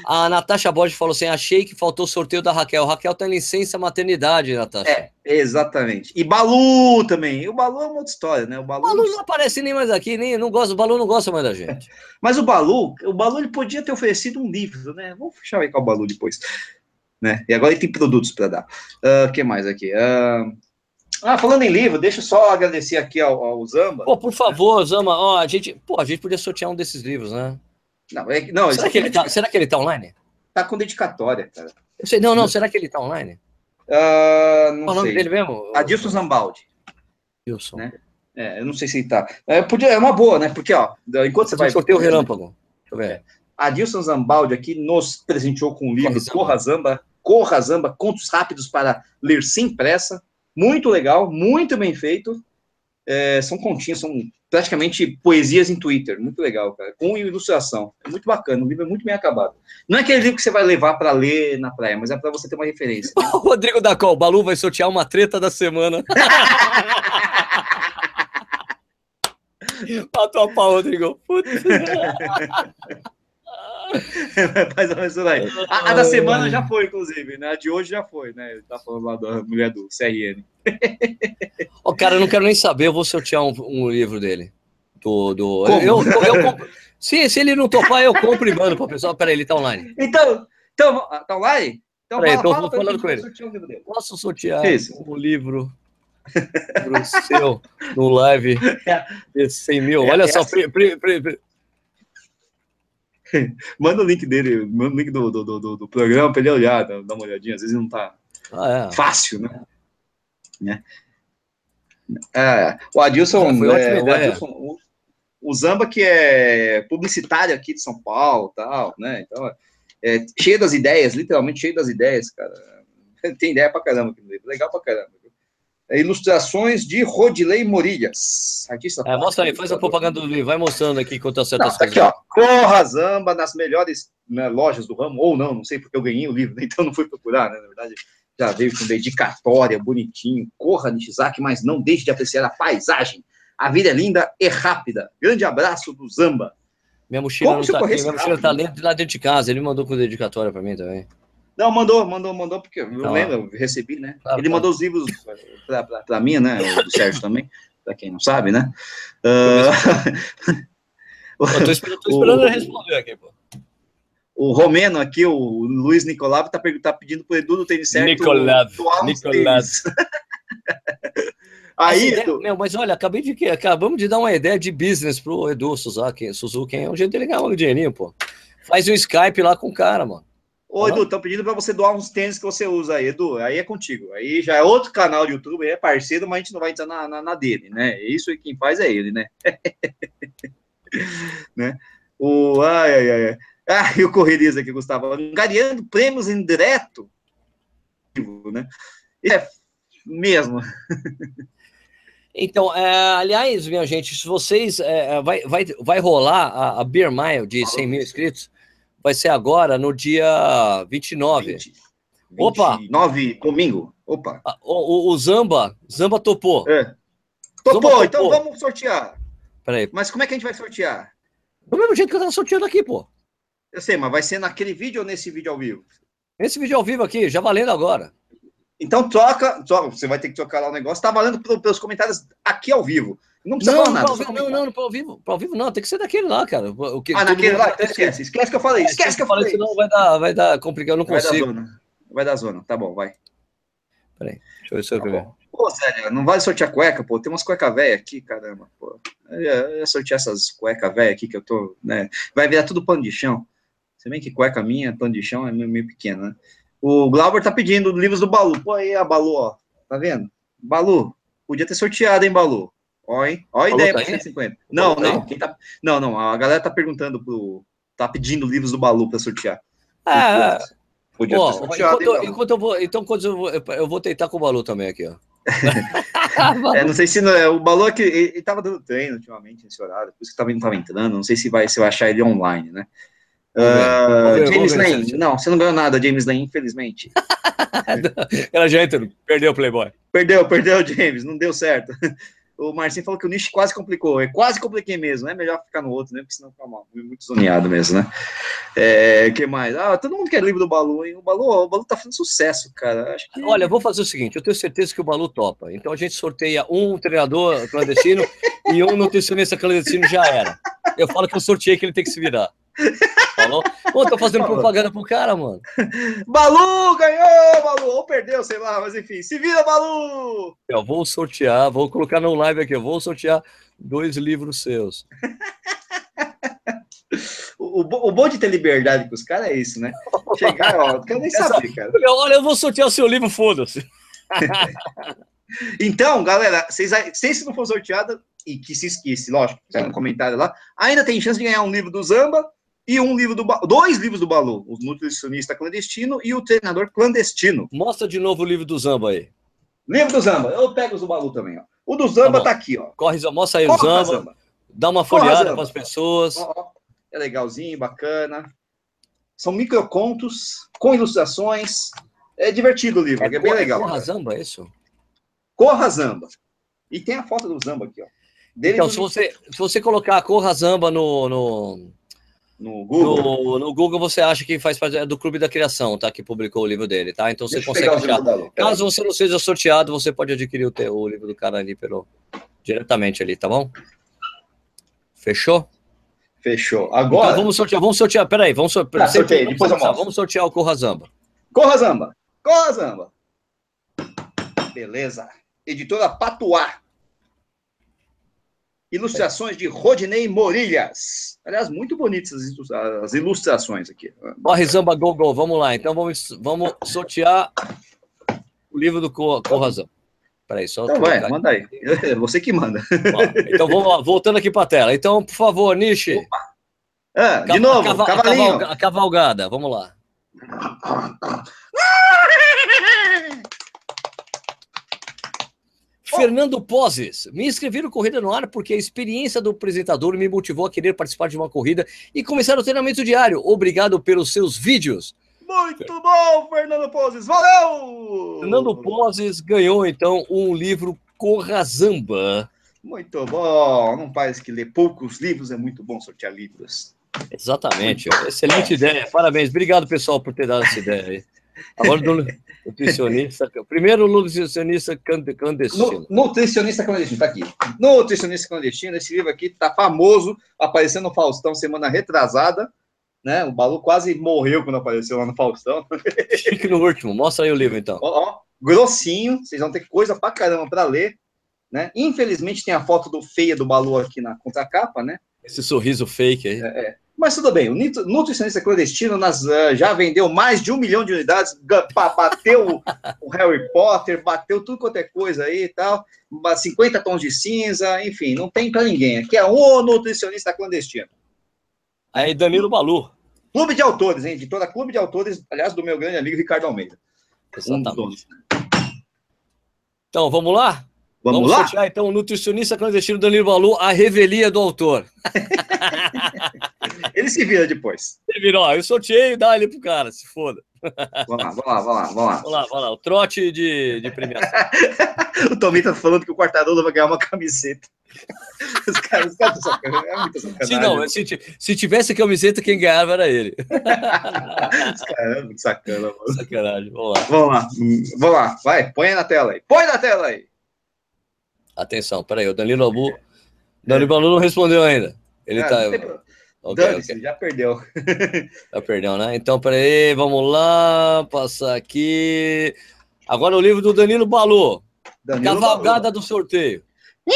A Natasha Borges falou assim: achei que faltou o sorteio da Raquel. Raquel tá em licença maternidade, Natasha. É, exatamente. E Balu também. O Balu é uma outra história, né? O Balu, Balu não aparece nem mais aqui, nem não gosta, o Balu não gosta mais da gente. Mas o Balu, o Balu ele podia ter oferecido um livro, né? Vamos fechar aí com o Balu depois. Né? E agora ele tem produtos para dar. O uh, que mais aqui? Uh, ah, falando em livro, deixa eu só agradecer aqui ao, ao Zamba. Pô, por favor, Zamba, ó, a gente, pô, a gente podia sortear um desses livros, né? Não, é, não será, que ele tá, será que ele tá online? Tá com dedicatória, cara. Eu sei, não, não, será que ele tá online? Uh, não Qual o nome dele mesmo? Adilson Zambaldi. Adilson. Né? É, eu não sei se ele tá. É, podia, é uma boa, né? Porque, ó, enquanto você vai. Sorteio o relâmpago. Deixa eu ver. É. Adilson Zambaldi aqui nos presenteou com o livro Corra Zamba, Corra Zamba, Contos Rápidos para Ler Sem Pressa muito legal, muito bem feito. É, são continhas, são praticamente poesias em Twitter, muito legal, cara, com ilustração. É muito bacana, o livro é muito bem acabado. Não é aquele livro que você vai levar para ler na praia, mas é para você ter uma referência. O Rodrigo da Col, o Balu vai sortear uma treta da semana. Matou a pau, Rodrigo. Putz. Mais ou menos aí. A, a, da semana já foi, inclusive, né? A de hoje já foi, né? Ele tá falando lá da mulher do CRN. Ó, oh, cara, eu não quero nem saber, eu vou sortear um, um livro dele. Do, do... Eu, eu, eu, Se, se ele não topar, eu compro e mando pro pessoal. Peraí, ele tá online. Então, então tá online? Então, Peraí, fala, tô falando com ele. Posso sortear Isso. um livro pro seu no live de 100 mil? É, Olha é só, assim. pre, pre, pre, manda o link dele, manda o link do, do, do, do programa para ele olhar, dar uma olhadinha. Às vezes não tá ah, é. fácil, né? né? É, o Adilson, é, o, Adilson o, o, Zamba que é publicitário aqui de São Paulo, tal, né? Então, é, cheio das ideias, literalmente cheio das ideias, cara. Tem ideia pra caramba aqui no livro, legal pra caramba. É, ilustrações de Rodilei. Artista é, mostra aí, faz a propaganda do livro, vai mostrando aqui quanto acerta as tá Aqui, ó, Corra Zamba nas melhores né, lojas do ramo, ou não, não sei porque eu ganhei o livro, então não fui procurar, né? Na verdade, já veio com dedicatória, bonitinho. Corra, Nishizaki, mas não deixe de apreciar a paisagem. A vida é linda e rápida. Grande abraço do Zamba. Minha mochila Como não tá aqui, minha mochila tá lá dentro de casa. Ele mandou com dedicatória para mim também. Não, mandou, mandou, mandou, porque eu ah. lembro, eu recebi, né? Ah, Ele tá. mandou os livros para mim, né? O Sérgio também, para quem não sabe, né? Uh... eu tô esperando, tô esperando ele responder aqui, pô. O Romeno aqui, o Luiz Nicolau, tá, tá pedindo pro Edu do tênis certo. Nicolau. Nicolau. Aí, ideia, meu, mas olha, acabei de acabamos de dar uma ideia de business pro Edu Suzuki, Suzuki, é um jeito de ganhar um dinheirinho, pô. Faz um Skype lá com o cara, mano. Ô, Edu, estão pedindo para você doar uns tênis que você usa aí, Edu. Aí é contigo. Aí já é outro canal de YouTube, é parceiro, mas a gente não vai entrar na, na, na dele, né? Isso quem faz é ele, né? né? O, ai, ai, ai. Ah, e o Correrias aqui, Gustavo. Angariando prêmios em direto. Né? É mesmo. Então, é, aliás, minha gente, se vocês. É, é vai, vai, vai rolar a, a Beer Mile de 100 mil inscritos. Vai ser agora, no dia 29. 20, Opa! 9, domingo. Opa! Ah, o, o, o Zamba, Zamba topou. É. Topou, Zamba então topou. vamos sortear. Peraí. Mas como é que a gente vai sortear? Do mesmo jeito que eu tava sorteando aqui, pô. Eu sei, mas vai ser naquele vídeo ou nesse vídeo ao vivo? Nesse vídeo ao vivo aqui, já valendo agora. Então troca, troca, você vai ter que trocar lá o negócio. Tá valendo pelos comentários aqui ao vivo. Não precisa não, falar nada. Vivo, não, não, não, para ao vivo. Para ao vivo não, tem que ser daquele lá, cara. O que, ah, naquele lá? Então esquece. Esquece que eu falei. Esquece, que eu falei. Senão vai dar, vai dar complicado, eu não vai consigo. Dar zona. Vai dar zona. Tá bom, vai. Peraí, deixa eu ver se eu tá Pô, Zé, não vale sortear cueca, pô. Tem umas cueca velha aqui, caramba, pô. Eu ia, eu ia sortear essas cueca velha aqui que eu tô, né? Vai virar tudo pano de chão. Se bem que cueca minha, pano de chão, é meio, meio pequeno, né? O Glauber tá pedindo livros do Balu. Pô, aí a Balu, ó. Tá vendo? Balu, podia ter sorteado, hein, Balu? Ó, hein? Ó a ideia tá para 150. Não, não, quem tá... não, não. A galera tá perguntando pro. Tá pedindo livros do Balu para sortear. Ah, podia ter sorteado, enquanto, hein, enquanto eu vou. Então, quando eu vou, eu vou tentar com o Balu também aqui, ó. é, não sei se não, é, o Balu é que ele, ele tava dando treino ultimamente nesse horário, por isso que também não tava entrando. Não sei se vai se eu achar ele online, né? Uh, James Lane, não, você não ganhou nada, James Lane, infelizmente. Ela já entrou, perdeu o Playboy. Perdeu, perdeu, James, não deu certo. O Marcinho falou que o nicho quase complicou. É quase compliquei mesmo, é melhor ficar no outro, né? Porque senão fica mal, muito zoneado mesmo, né? É, que mais? Ah, todo mundo quer livro do Balu, hein? O Balu, o Balu tá fazendo sucesso, cara. Acho que... Olha, vou fazer o seguinte: eu tenho certeza que o Balu topa. Então a gente sorteia um treinador clandestino e um nutricionista clandestino já era. Eu falo que eu sorteei que ele tem que se virar. Falou? Pô, tô fazendo propaganda pro cara, mano. Balu ganhou, Balu! Ou perdeu, sei lá, mas enfim. Se vira, Balu! Eu vou sortear, vou colocar no live aqui, eu vou sortear dois livros seus. o, o, o bom de ter liberdade com os caras é isso, né? Chegar, ó, não quero nem Essa, saber, cara. Olha, eu vou sortear o seu livro, foda-se. então, galera, vocês, se não for sorteado, e que se esquece, lógico, tá no comentário lá, ainda tem chance de ganhar um livro do Zamba e um livro do dois livros do Balu, o nutricionista clandestino e o treinador clandestino. Mostra de novo o livro do Zamba aí. Livro do Zamba, eu pego os do Balu também, ó. O do Zamba tá, tá aqui, ó. Corre, mostra aí Corre, o Zamba, Zamba, dá uma folheada para as pessoas. Ó. É legalzinho, bacana. São microcontos com ilustrações. É divertido o livro, é, é bem legal. Corra Zamba, é isso? Corra Zamba. E tem a foto do Zamba aqui, ó. Dele então, se você, se você colocar a Corra Zamba no, no, no Google? No, no, Google você acha que faz parte do Clube da Criação, tá? Que publicou o livro dele, tá? Então você Deixa consegue achar. Caso você não seja sorteado, você pode adquirir o, teu, o livro do cara ali pelo, diretamente ali, tá bom? Fechou? Fechou. Agora. Então vamos sortear, vamos sortear. Peraí, vamos sortear. Tá, sorteio, depois eu vamos, vamos sortear o Corrazamba. Corra Zamba! Corra Zamba! Beleza. Editora Patuá. Ilustrações de Rodinei Morilhas. Aliás, muito bonitas as ilu- as ilustrações aqui. Corrazamba Go Go, vamos lá. Então vamos, vamos sortear o livro do Co- Corrazamba. Peraí, só. Então vai, aqui. manda aí. Você que manda. Ó, Então vamos lá, voltando aqui para a tela. Então, por favor, Nishi. Ah, de novo, cava- cavalinho. cavalga- a cavalgada, vamos lá. Fernando Poses, me inscrevi no Corrida no Ar porque a experiência do apresentador me motivou a querer participar de uma corrida e começar o treinamento diário. Obrigado pelos seus vídeos. Muito bom, Fernando Poses. Valeu! Fernando Poses ganhou então um livro Corrazamba. Muito bom. Não parece que ler poucos livros é muito bom sortear livros. Exatamente, excelente ideia. Parabéns, obrigado pessoal por ter dado essa ideia aí. Agora nutricionista, primeiro nutricionista cland- clandestino. Nu- Nutricionista clandestino, tá aqui. Nutricionista clandestino, esse livro aqui tá famoso, apareceu no Faustão semana retrasada, né? O Balu quase morreu quando apareceu lá no Faustão. Fique no último, mostra aí o livro então. Ó, ó, grossinho, vocês vão ter coisa pra caramba pra ler, né? Infelizmente tem a foto do feia do Balu aqui na contracapa, né? Esse sorriso fake aí. Mas tudo bem, o nutricionista clandestino nas, ah, já vendeu mais de um milhão de unidades, bateu o Harry Potter, bateu tudo quanto é coisa aí e tal, ba- 50 tons de cinza, enfim, não tem pra ninguém. Aqui é o nutricionista clandestino. Aí Danilo Balu. Clube de autores, hein? Editora Clube de Autores, aliás, do meu grande amigo Ricardo Almeida. Um Exatamente. donos. Então, vamos lá? Vamos, lá? sortear então o nutricionista clandestino Danilo Balu, a revelia do autor. Ele se vira depois. Ele virou, ó, eu sorteio e dá ali pro cara, se foda. Vamos lá, vamos lá, vamos lá, vamos lá. Vamos lá, vamos lá, o trote de, de premiação. O Tomi tá falando que o Quartarolo vai ganhar uma camiseta. Os caras, os caras estão sacanagem. É muita sacanagem. Se não, se, se tivesse camiseta, quem ganhava era ele. Os caras, é muito sacana, mano. Sacanagem, vamos lá. Vamos lá, vamos lá, vai, põe na tela aí. Põe na tela aí. Atenção, peraí, o Danilo Balu. Danilo Balu não respondeu ainda. Ele Ah, tá. Não tem problema. Ok, Dane-se, ok. já perdeu. Já perdeu, né? Então, peraí, vamos lá, passar aqui. Agora o livro do Danilo Balu. Danilo Cavalgada do sorteio.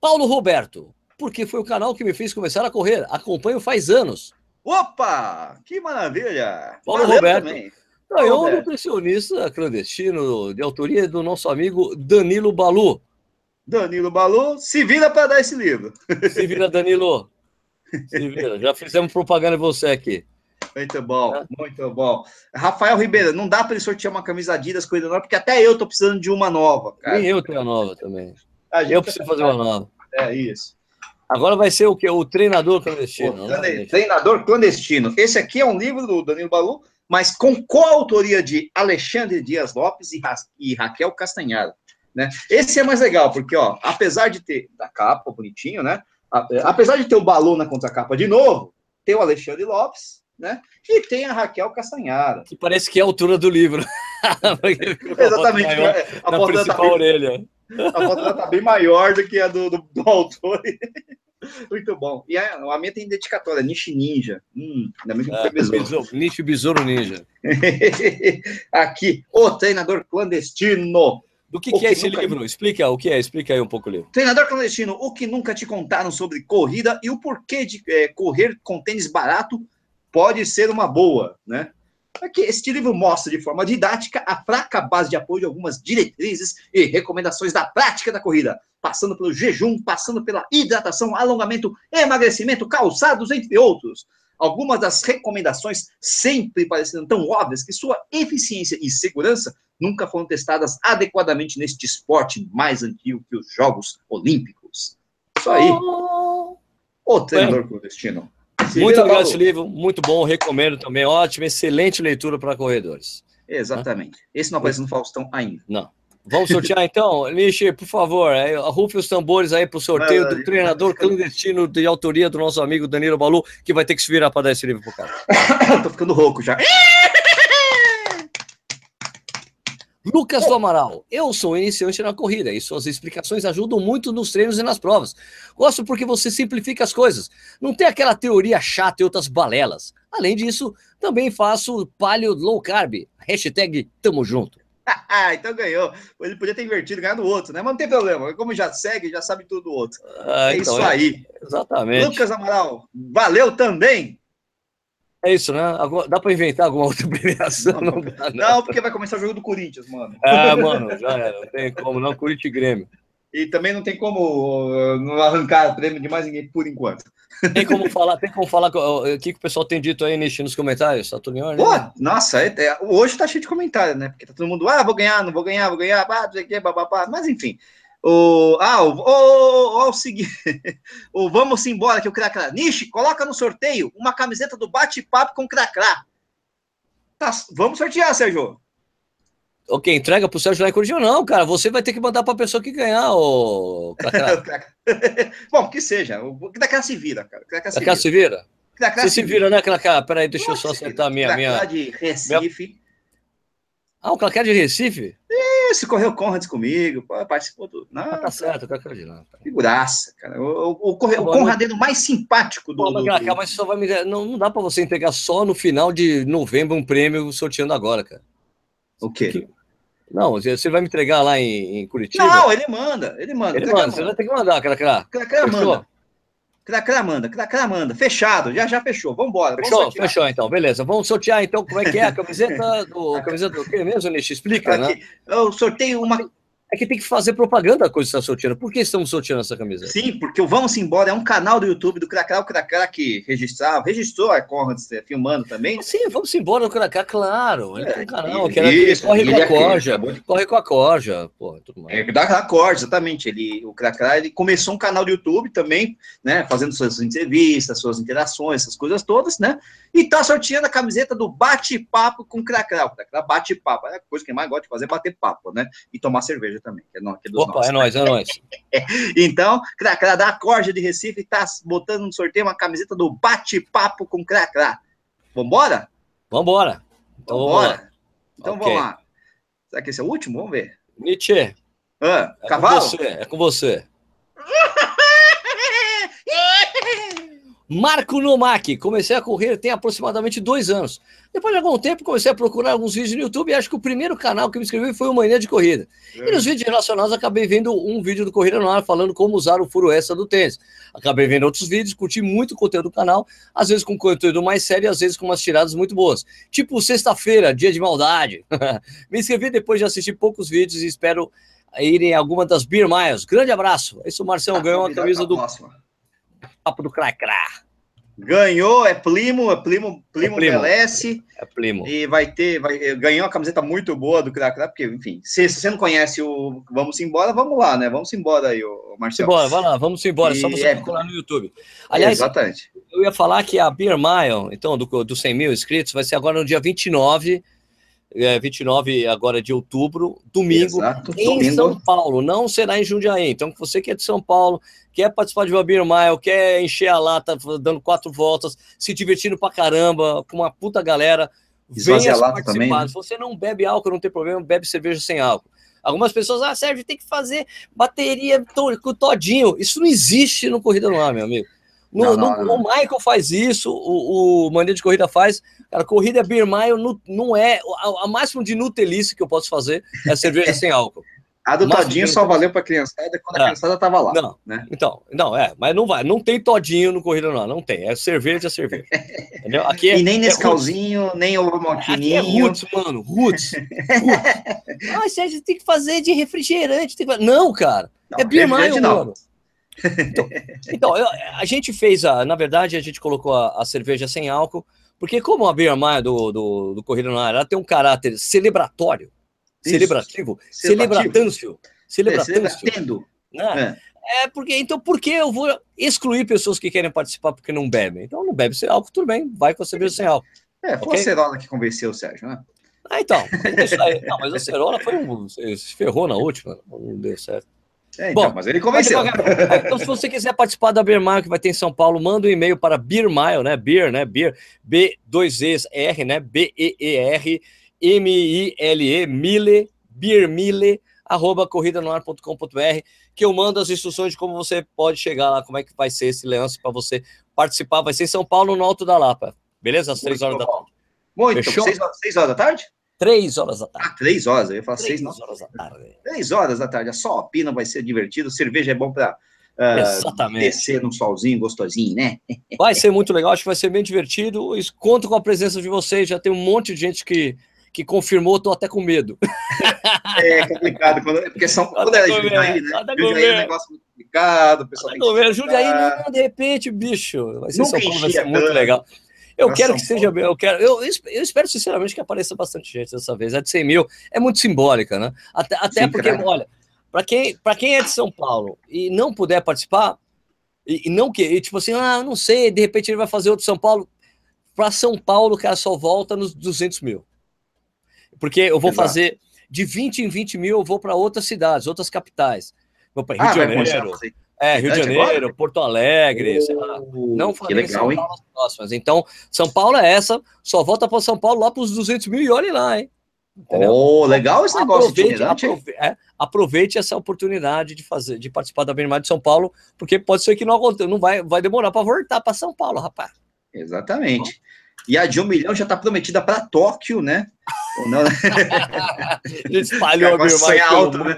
Paulo Roberto, porque foi o canal que me fez começar a correr. Acompanho faz anos. Balu. Opa, que maravilha. Paulo Valeu Roberto. também. Ganhou um nutricionista clandestino de autoria do nosso amigo Danilo Balu. Danilo Balu, se vira para dar esse livro. Se vira, Danilo. Se vira. Já fizemos propaganda de você aqui. Muito bom, É. muito bom. Rafael Ribeiro, não dá para ele sortear uma camisa Adidas Corrida Nova, porque até eu tô precisando de uma nova. Cara. Nem eu tenho a nova também. A Eu preciso fazer uma nova. É isso. Agora vai ser o que? O treinador clandestino. O né? Treinador clandestino. Esse aqui é um livro do Danilo Balu, mas com coautoria de Alexandre Dias Lopes e, Ra- e Raquel Castanhari. Né? Esse é mais legal, porque, ó, apesar de ter da capa, bonitinho, né? A- é, Apesar de ter o Balu na contracapa de novo, tem o Alexandre Lopes, né? E tem a Raquel Castanhari. Que parece que é a altura do livro. Exatamente. maior é, A Na foto, dela tá bem, orelha. a foto tá bem maior do que a do, do, do autor. Muito bom. E a, a minha tem dedicatória, Nishi Ninja. Hum, ainda bem que não foi besouro. besouro, Nicho Besouro Ninja. Aqui, o treinador clandestino. Do que, O que é que esse nunca- livro? Explica o que é, explica aí um pouco o livro. Treinador clandestino, o que nunca te contaram sobre corrida e o porquê de eh, correr com tênis barato pode ser uma boa, né? Aqui, este livro mostra de forma didática a fraca base de apoio de algumas diretrizes e recomendações da prática da corrida, passando pelo jejum, passando pela hidratação, alongamento, emagrecimento, calçados, entre outros. Algumas das recomendações sempre parecendo tão óbvias que sua eficiência e segurança nunca foram testadas adequadamente neste esporte mais antigo que os Jogos Olímpicos. Isso aí, o treinador clandestino. Se Muito obrigado esse livro, muito bom, recomendo também. Ótima, excelente leitura para corredores. Exatamente. Esse não aparece no Faustão ainda. Vamos sortear então? Nishi, por favor, arrufe os tambores aí para o sorteio do treinador clandestino de autoria do nosso amigo Danilo Balu, que vai ter que se virar para dar esse livro pro cara. Tô ficando rouco já. Lucas do Amaral, eu sou iniciante na corrida e suas explicações ajudam muito nos treinos e nas provas. Gosto porque você simplifica as coisas. Não tem aquela teoria chata e outras balelas. Além disso, também faço palio low carb. Hashtag tamo junto. então ganhou. Ele podia ter invertido ganhado o outro, né? Mas não tem problema. Como já segue, já sabe tudo do outro. Ah, é então isso é. aí. Exatamente. Lucas Amaral, valeu também. É isso, né? Dá para inventar alguma outra premiação? Não, não, dá, não. não, porque vai começar o jogo do Corinthians, mano. Ah, mano, já era. Não tem como, não. Corinthians e Grêmio. E também não tem como uh, não arrancar prêmio de mais ninguém por enquanto. Tem como falar, tem como falar o que, que o pessoal tem dito aí Nishi, nos comentários, Saturnior? Né? Pô, nossa, é, é, hoje tá cheio de comentários, né? Porque tá todo mundo, ah, vou ganhar, não vou ganhar, vou ganhar, ah, não sei o que, bababá. Mas enfim, o, ah, o, o, o, o vamos embora que o Cracrá. Nishi, coloca no sorteio uma camiseta do bate-papo com Cracrá. Tá, vamos sortear, Sérgio. Ok, entrega pro Sérgio lá em Curitiba? Não, cara, você vai ter que mandar pra pessoa que ganhar, o Bom, que seja. O Cracrá se vira, cara. Cracrá se, vira. se vira? Você se vira, né, Cracrá? Peraí, deixa eu só acertar a minha... minha... de Recife. Minha... Ah, o Cracrá de Recife? Isso, correu Conrads comigo, participou do. Não, ah, tá certo, quero de lá. Figuraça, cara. O, o, o, corre, tá o Conradeiro mais simpático do. Pô, mas, só vai me. Não, não dá para você entregar só no final de novembro um prêmio sorteando agora, cara. O quê? Não, você vai me entregar lá em, em Curitiba? Não, ele manda, ele manda. Ele manda, você vai ter que mandar. Cara, cara manda. Cracra manda, Cracra manda. Fechado, já já fechou. Vamos embora. Fechou, fechou então, beleza. Vamos sortear então como é que é a camiseta do. camiseta do que mesmo, Nish? Explica, né? Eu sorteio uma é que tem que fazer propaganda da coisa que está sorteando. Por que estamos sorteando essa camisa? Sim, porque o Vamos Embora é um canal do YouTube do Cracá, o Cracá que registrava, registrou a Conrad é, filmando também. Sim, Vamos Embora do Cracá, claro. Ele é, tem um canal que, era, isso, corre com a corja, corre com a corja, pô, tudo mais. É, da, da corja, exatamente. Ele, o Cracá, ele começou um canal do YouTube também, né, fazendo suas entrevistas, suas interações, essas coisas todas, né, e tá sorteando a camiseta do bate-papo com Cracá bate-papo, é a coisa que mais gosta de fazer, é bater papo, né, e tomar cerveja também. Que é, não, que é Opa, nossos. é nóis, é nóis. então, Cracrá da Corja de Recife está botando no sorteio uma camiseta do bate-papo com Cracrá. Vambora? Vambora. Então, Vambora. Então okay. vamos lá. Será que esse é o último? Vamos ver. Nietzsche. Ah, é cavalo? Com você, é com você. Marco Nomak, comecei a correr tem aproximadamente dois anos. Depois de algum tempo, comecei a procurar alguns vídeos no YouTube e acho que o primeiro canal que me inscrevi foi o Mania de Corrida. É. E nos vídeos relacionados, acabei vendo um vídeo do Corrida no Ar falando como usar o furo extra do tênis. Acabei vendo outros vídeos, curti muito o conteúdo do canal, às vezes com conteúdo mais sério, às vezes com umas tiradas muito boas. Tipo, sexta-feira, dia de maldade. me inscrevi depois de assistir poucos vídeos e espero ir em alguma das Beer Miles. Grande abraço. É isso, Marcelo ah, ganhou a camisa do. Próxima. Papo do Cracrá. Ganhou, é Plimo, é Plimo, Plimo, é. Belesse. É Plimo. E vai ter, vai, ganhou uma camiseta muito boa do Cracrá, porque, enfim, se, você não conhece o Vamos Embora, vamos lá, né? Vamos embora aí, o Marcelo. Embora, vai lá, vamos embora, e só você é... procurar no YouTube. Aliás, Exatamente. eu ia falar que a Beer Mile, então, do, do 100 mil inscritos, vai ser agora no dia 29 é, 29 agora de outubro, domingo, Exato, em domingo. São Paulo, não será em Jundiaí. Então, você que é de São Paulo, quer participar de Babir Mile, quer encher a lata dando quatro voltas, se divertindo pra caramba, com uma puta galera, venha participar. Também, né? Se você não bebe álcool, não tem problema, bebe cerveja sem álcool. Algumas pessoas, ah, Sérgio, tem que fazer bateria com todinho. Isso não existe no Corrida no Ar, meu amigo. No, não, não, no, o Michael faz isso, o, o Mania de Corrida faz. Cara, corrida Beer Mile não, não é. A, a máximo de nutelice que eu posso fazer é cerveja sem álcool. A do Todinho só valeu para criançada quando a é. criançada tava lá. Não, né? Então, não, é, mas não vai, não tem Todinho no Corrida não, não tem. É cerveja, é cerveja. Entendeu? Aqui é, e nem nesse é calzinho, nem o maltininho. É roots, mano, roots. roots. ah, Sérgio, tem que fazer de refrigerante. Que... Não, cara, não, é Beer Mile, mano. Então, então eu, a gente fez a, na verdade, a gente colocou a, a cerveja sem álcool, porque como a Beer Mile do, do, do Corrida Ar, ela tem um caráter celebratório, Isso. celebrativo, celebratâncio, celebratâncio. É, né? é. é. porque então por que eu vou excluir pessoas que querem participar porque não bebem? Então não bebe sem álcool, tudo bem, vai com a cerveja sem álcool. É, foi okay? a Cerola que convenceu o Sérgio, né? Ah, então. Não, mas a Cerola foi um. Se ferrou na última, não deu certo. É, então, Bom, mas ele convenceu. então, se você quiser participar da Beer Mile que vai ter em São Paulo, manda um e-mail para Beer Mile, né? Beer, né? Beer, B2 E R, né? B Mile beermile, arroba corridanoar.com.br, que eu mando as instruções de como você pode chegar lá, como é que vai ser esse lance para você participar. Vai ser em São Paulo, no Alto da Lapa. Beleza? Às três horas da tarde. Muito, seis, seis horas da tarde? Três horas da tarde. Ah, três horas, eu ia falar três seis, não. horas da tarde. Três horas da tarde, só a pina vai ser divertido, cerveja é bom para uh, Exatamente. descer num solzinho gostosinho, né? Vai ser muito legal, acho que vai ser bem divertido. Conto com a presença de vocês, já tem um monte de gente que, que confirmou, tô até com medo. É complicado, quando, porque são, quando é Jundiaí, né? Jundiaí é um negócio muito complicado, o pessoal tem que... Jundiaí, não, de repente, bicho, vai ser Nunca São Paulo, vai ser muito legal. Eu Pra quero que seja bem, eu quero, eu, eu espero sinceramente que apareça bastante gente dessa vez. A de 100 mil é muito simbólica, né? Até, até Sim, porque, cara. olha, para quem, pra quem é de São Paulo e não puder participar, e, e não que, e tipo assim, ah, não sei, de repente ele vai fazer outro São Paulo. Para São Paulo, o cara só volta nos 200 mil. Porque eu vou Exato. fazer de 20 em 20 mil, eu vou para outras cidades, outras capitais. Vou para Rio Ah, de Janeiro, é, Rio de Janeiro? Porto Alegre, sei lá. Oh, Não falei legal, São hein? Paulo nas próximas. Então, São Paulo é essa, só volta para São Paulo lá para os 200 mil e olhe lá, hein? Entendeu? Oh, legal esse negócio aproveite, itinerante, hein? aprove- é, aproveite essa oportunidade de fazer, de participar da Bermar de São Paulo, porque pode ser que não aconteça, não vai, vai demorar para voltar para São Paulo, rapaz. Exatamente. E a de um milhão já está prometida para Tóquio, né? Ou não, né? Espalhou a pelo alto, né?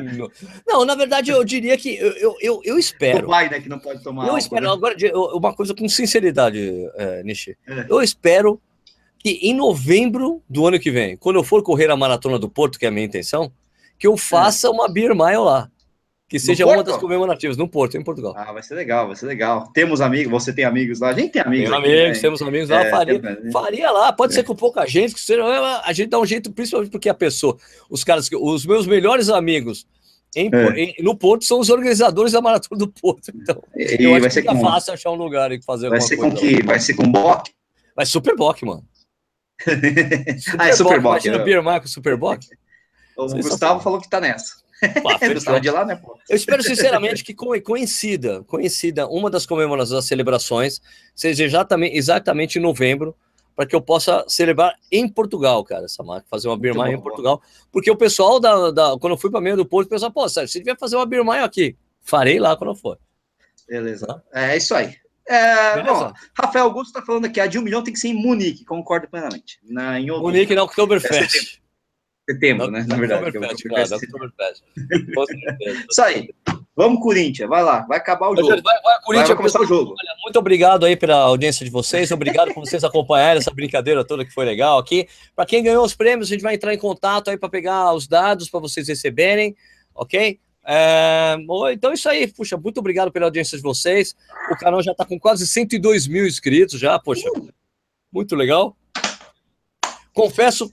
Não, na verdade, eu diria que eu, eu, eu, espero. Dubai, né? Que não pode tomar Eu álcool, espero, né? agora, uma coisa com sinceridade, é, Nishi. É. Eu espero que em novembro do ano que vem, quando eu for correr a Maratona do Porto, que é a minha intenção, que eu faça uma Beer Mile lá. Que seja uma das comemorativas, no Porto, em Portugal. Ah, vai ser legal, vai ser legal. Temos amigos, você tem amigos lá, a gente tem amigos. Tem amigos, né? temos amigos lá, É, faria, tem- faria lá, pode É. ser com pouca gente, que seja, a gente dá um jeito, principalmente porque a pessoa, os caras, os meus melhores amigos em, É. em- no Porto são os organizadores da Maratona do Porto, então E eu vai ser com, fácil achar um lugar e fazer vai ser com coisa. que, vai ser com Bock. Vai Super Bock, mano. ah, é Super Bock. Imagina né? o Mile com Super Bock. O. Gustavo falou que tá nessa. Pá, é de lá, né, pô? Eu espero sinceramente que co- coincida, coincida uma das comemorações das celebrações, seja exatamente, exatamente em novembro, para que eu possa celebrar em Portugal, cara, essa marca, fazer uma bom, em Portugal, porque o pessoal da, da- quando eu fui para meio do Porto, o pessoal, pô, Sérgio, você devia fazer uma Mile aqui. Farei lá quando eu for. Beleza. É isso aí. É, bom, Rafael Augusto tá falando aqui, a de um milhão tem que ser em Munique, concordo plenamente. Na, em outubro, Munique na Oktoberfest. Setembro, né? Na verdade. É. Isso aí. Vamos, Corinthians, vai lá, vai acabar o jogo. Vai, vai, Vai, Corinthians, vai começar o jogo. Olha, muito obrigado aí pela audiência de vocês, obrigado por vocês acompanharem essa brincadeira toda que foi legal aqui. Para quem ganhou os prêmios, a gente vai entrar em contato aí para pegar os dados para vocês receberem, ok? É, então é isso aí, puxa, muito obrigado pela audiência de vocês. O canal já está com quase 102 mil inscritos já, poxa, muito legal. Confesso,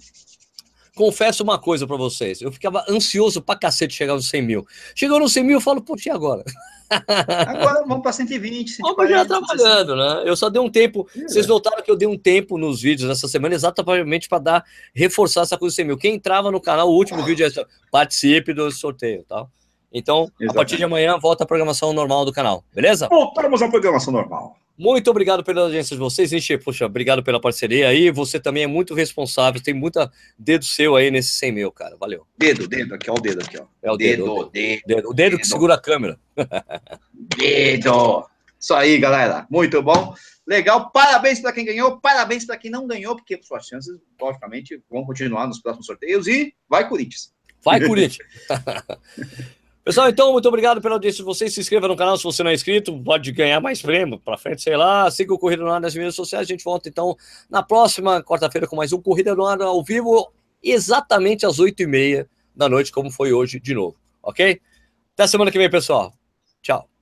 confesso uma coisa para vocês, eu ficava ansioso pra cacete chegar nos 100 mil. Chegou nos 100 mil, eu falo, poxa, e agora? Agora vamos para 120, Vamos já 140, trabalhando, né? Eu só dei um tempo. Vocês notaram que eu dei um tempo nos vídeos essa semana, exatamente para dar reforçar essa coisa 100 mil. Quem entrava no canal, o último vídeo é participe do sorteio, tá? Então, a Exatamente. partir de amanhã, volta a programação normal do canal, beleza? Voltamos à programação normal. Muito obrigado pela audiência de vocês, Nishi. Puxa, obrigado pela parceria aí. Você também é muito responsável, tem muita dedo seu aí nesse 100 mil, cara. Valeu. Dedo, dedo, aqui, ó, o dedo aqui, ó. É o dedo, dedo, o dedo, dedo. O dedo que Dedo. segura a câmera. dedo. Isso aí, galera. Muito bom. Legal. Parabéns para quem ganhou, parabéns para quem não ganhou, porque suas chances, logicamente, vão continuar nos próximos sorteios. E vai, Corinthians. Vai, Corinthians! Pessoal, então, muito obrigado pela audiência de vocês. Se inscreva no canal se você não é inscrito. Pode ganhar mais prêmio para frente, sei lá. Siga o Corrida Ar nas mídias sociais. A gente volta, então, na próxima quarta-feira com mais um Corrida Ar ao vivo, exatamente às oito e meia da noite, como foi hoje de novo. Ok? Até semana que vem, pessoal. Tchau.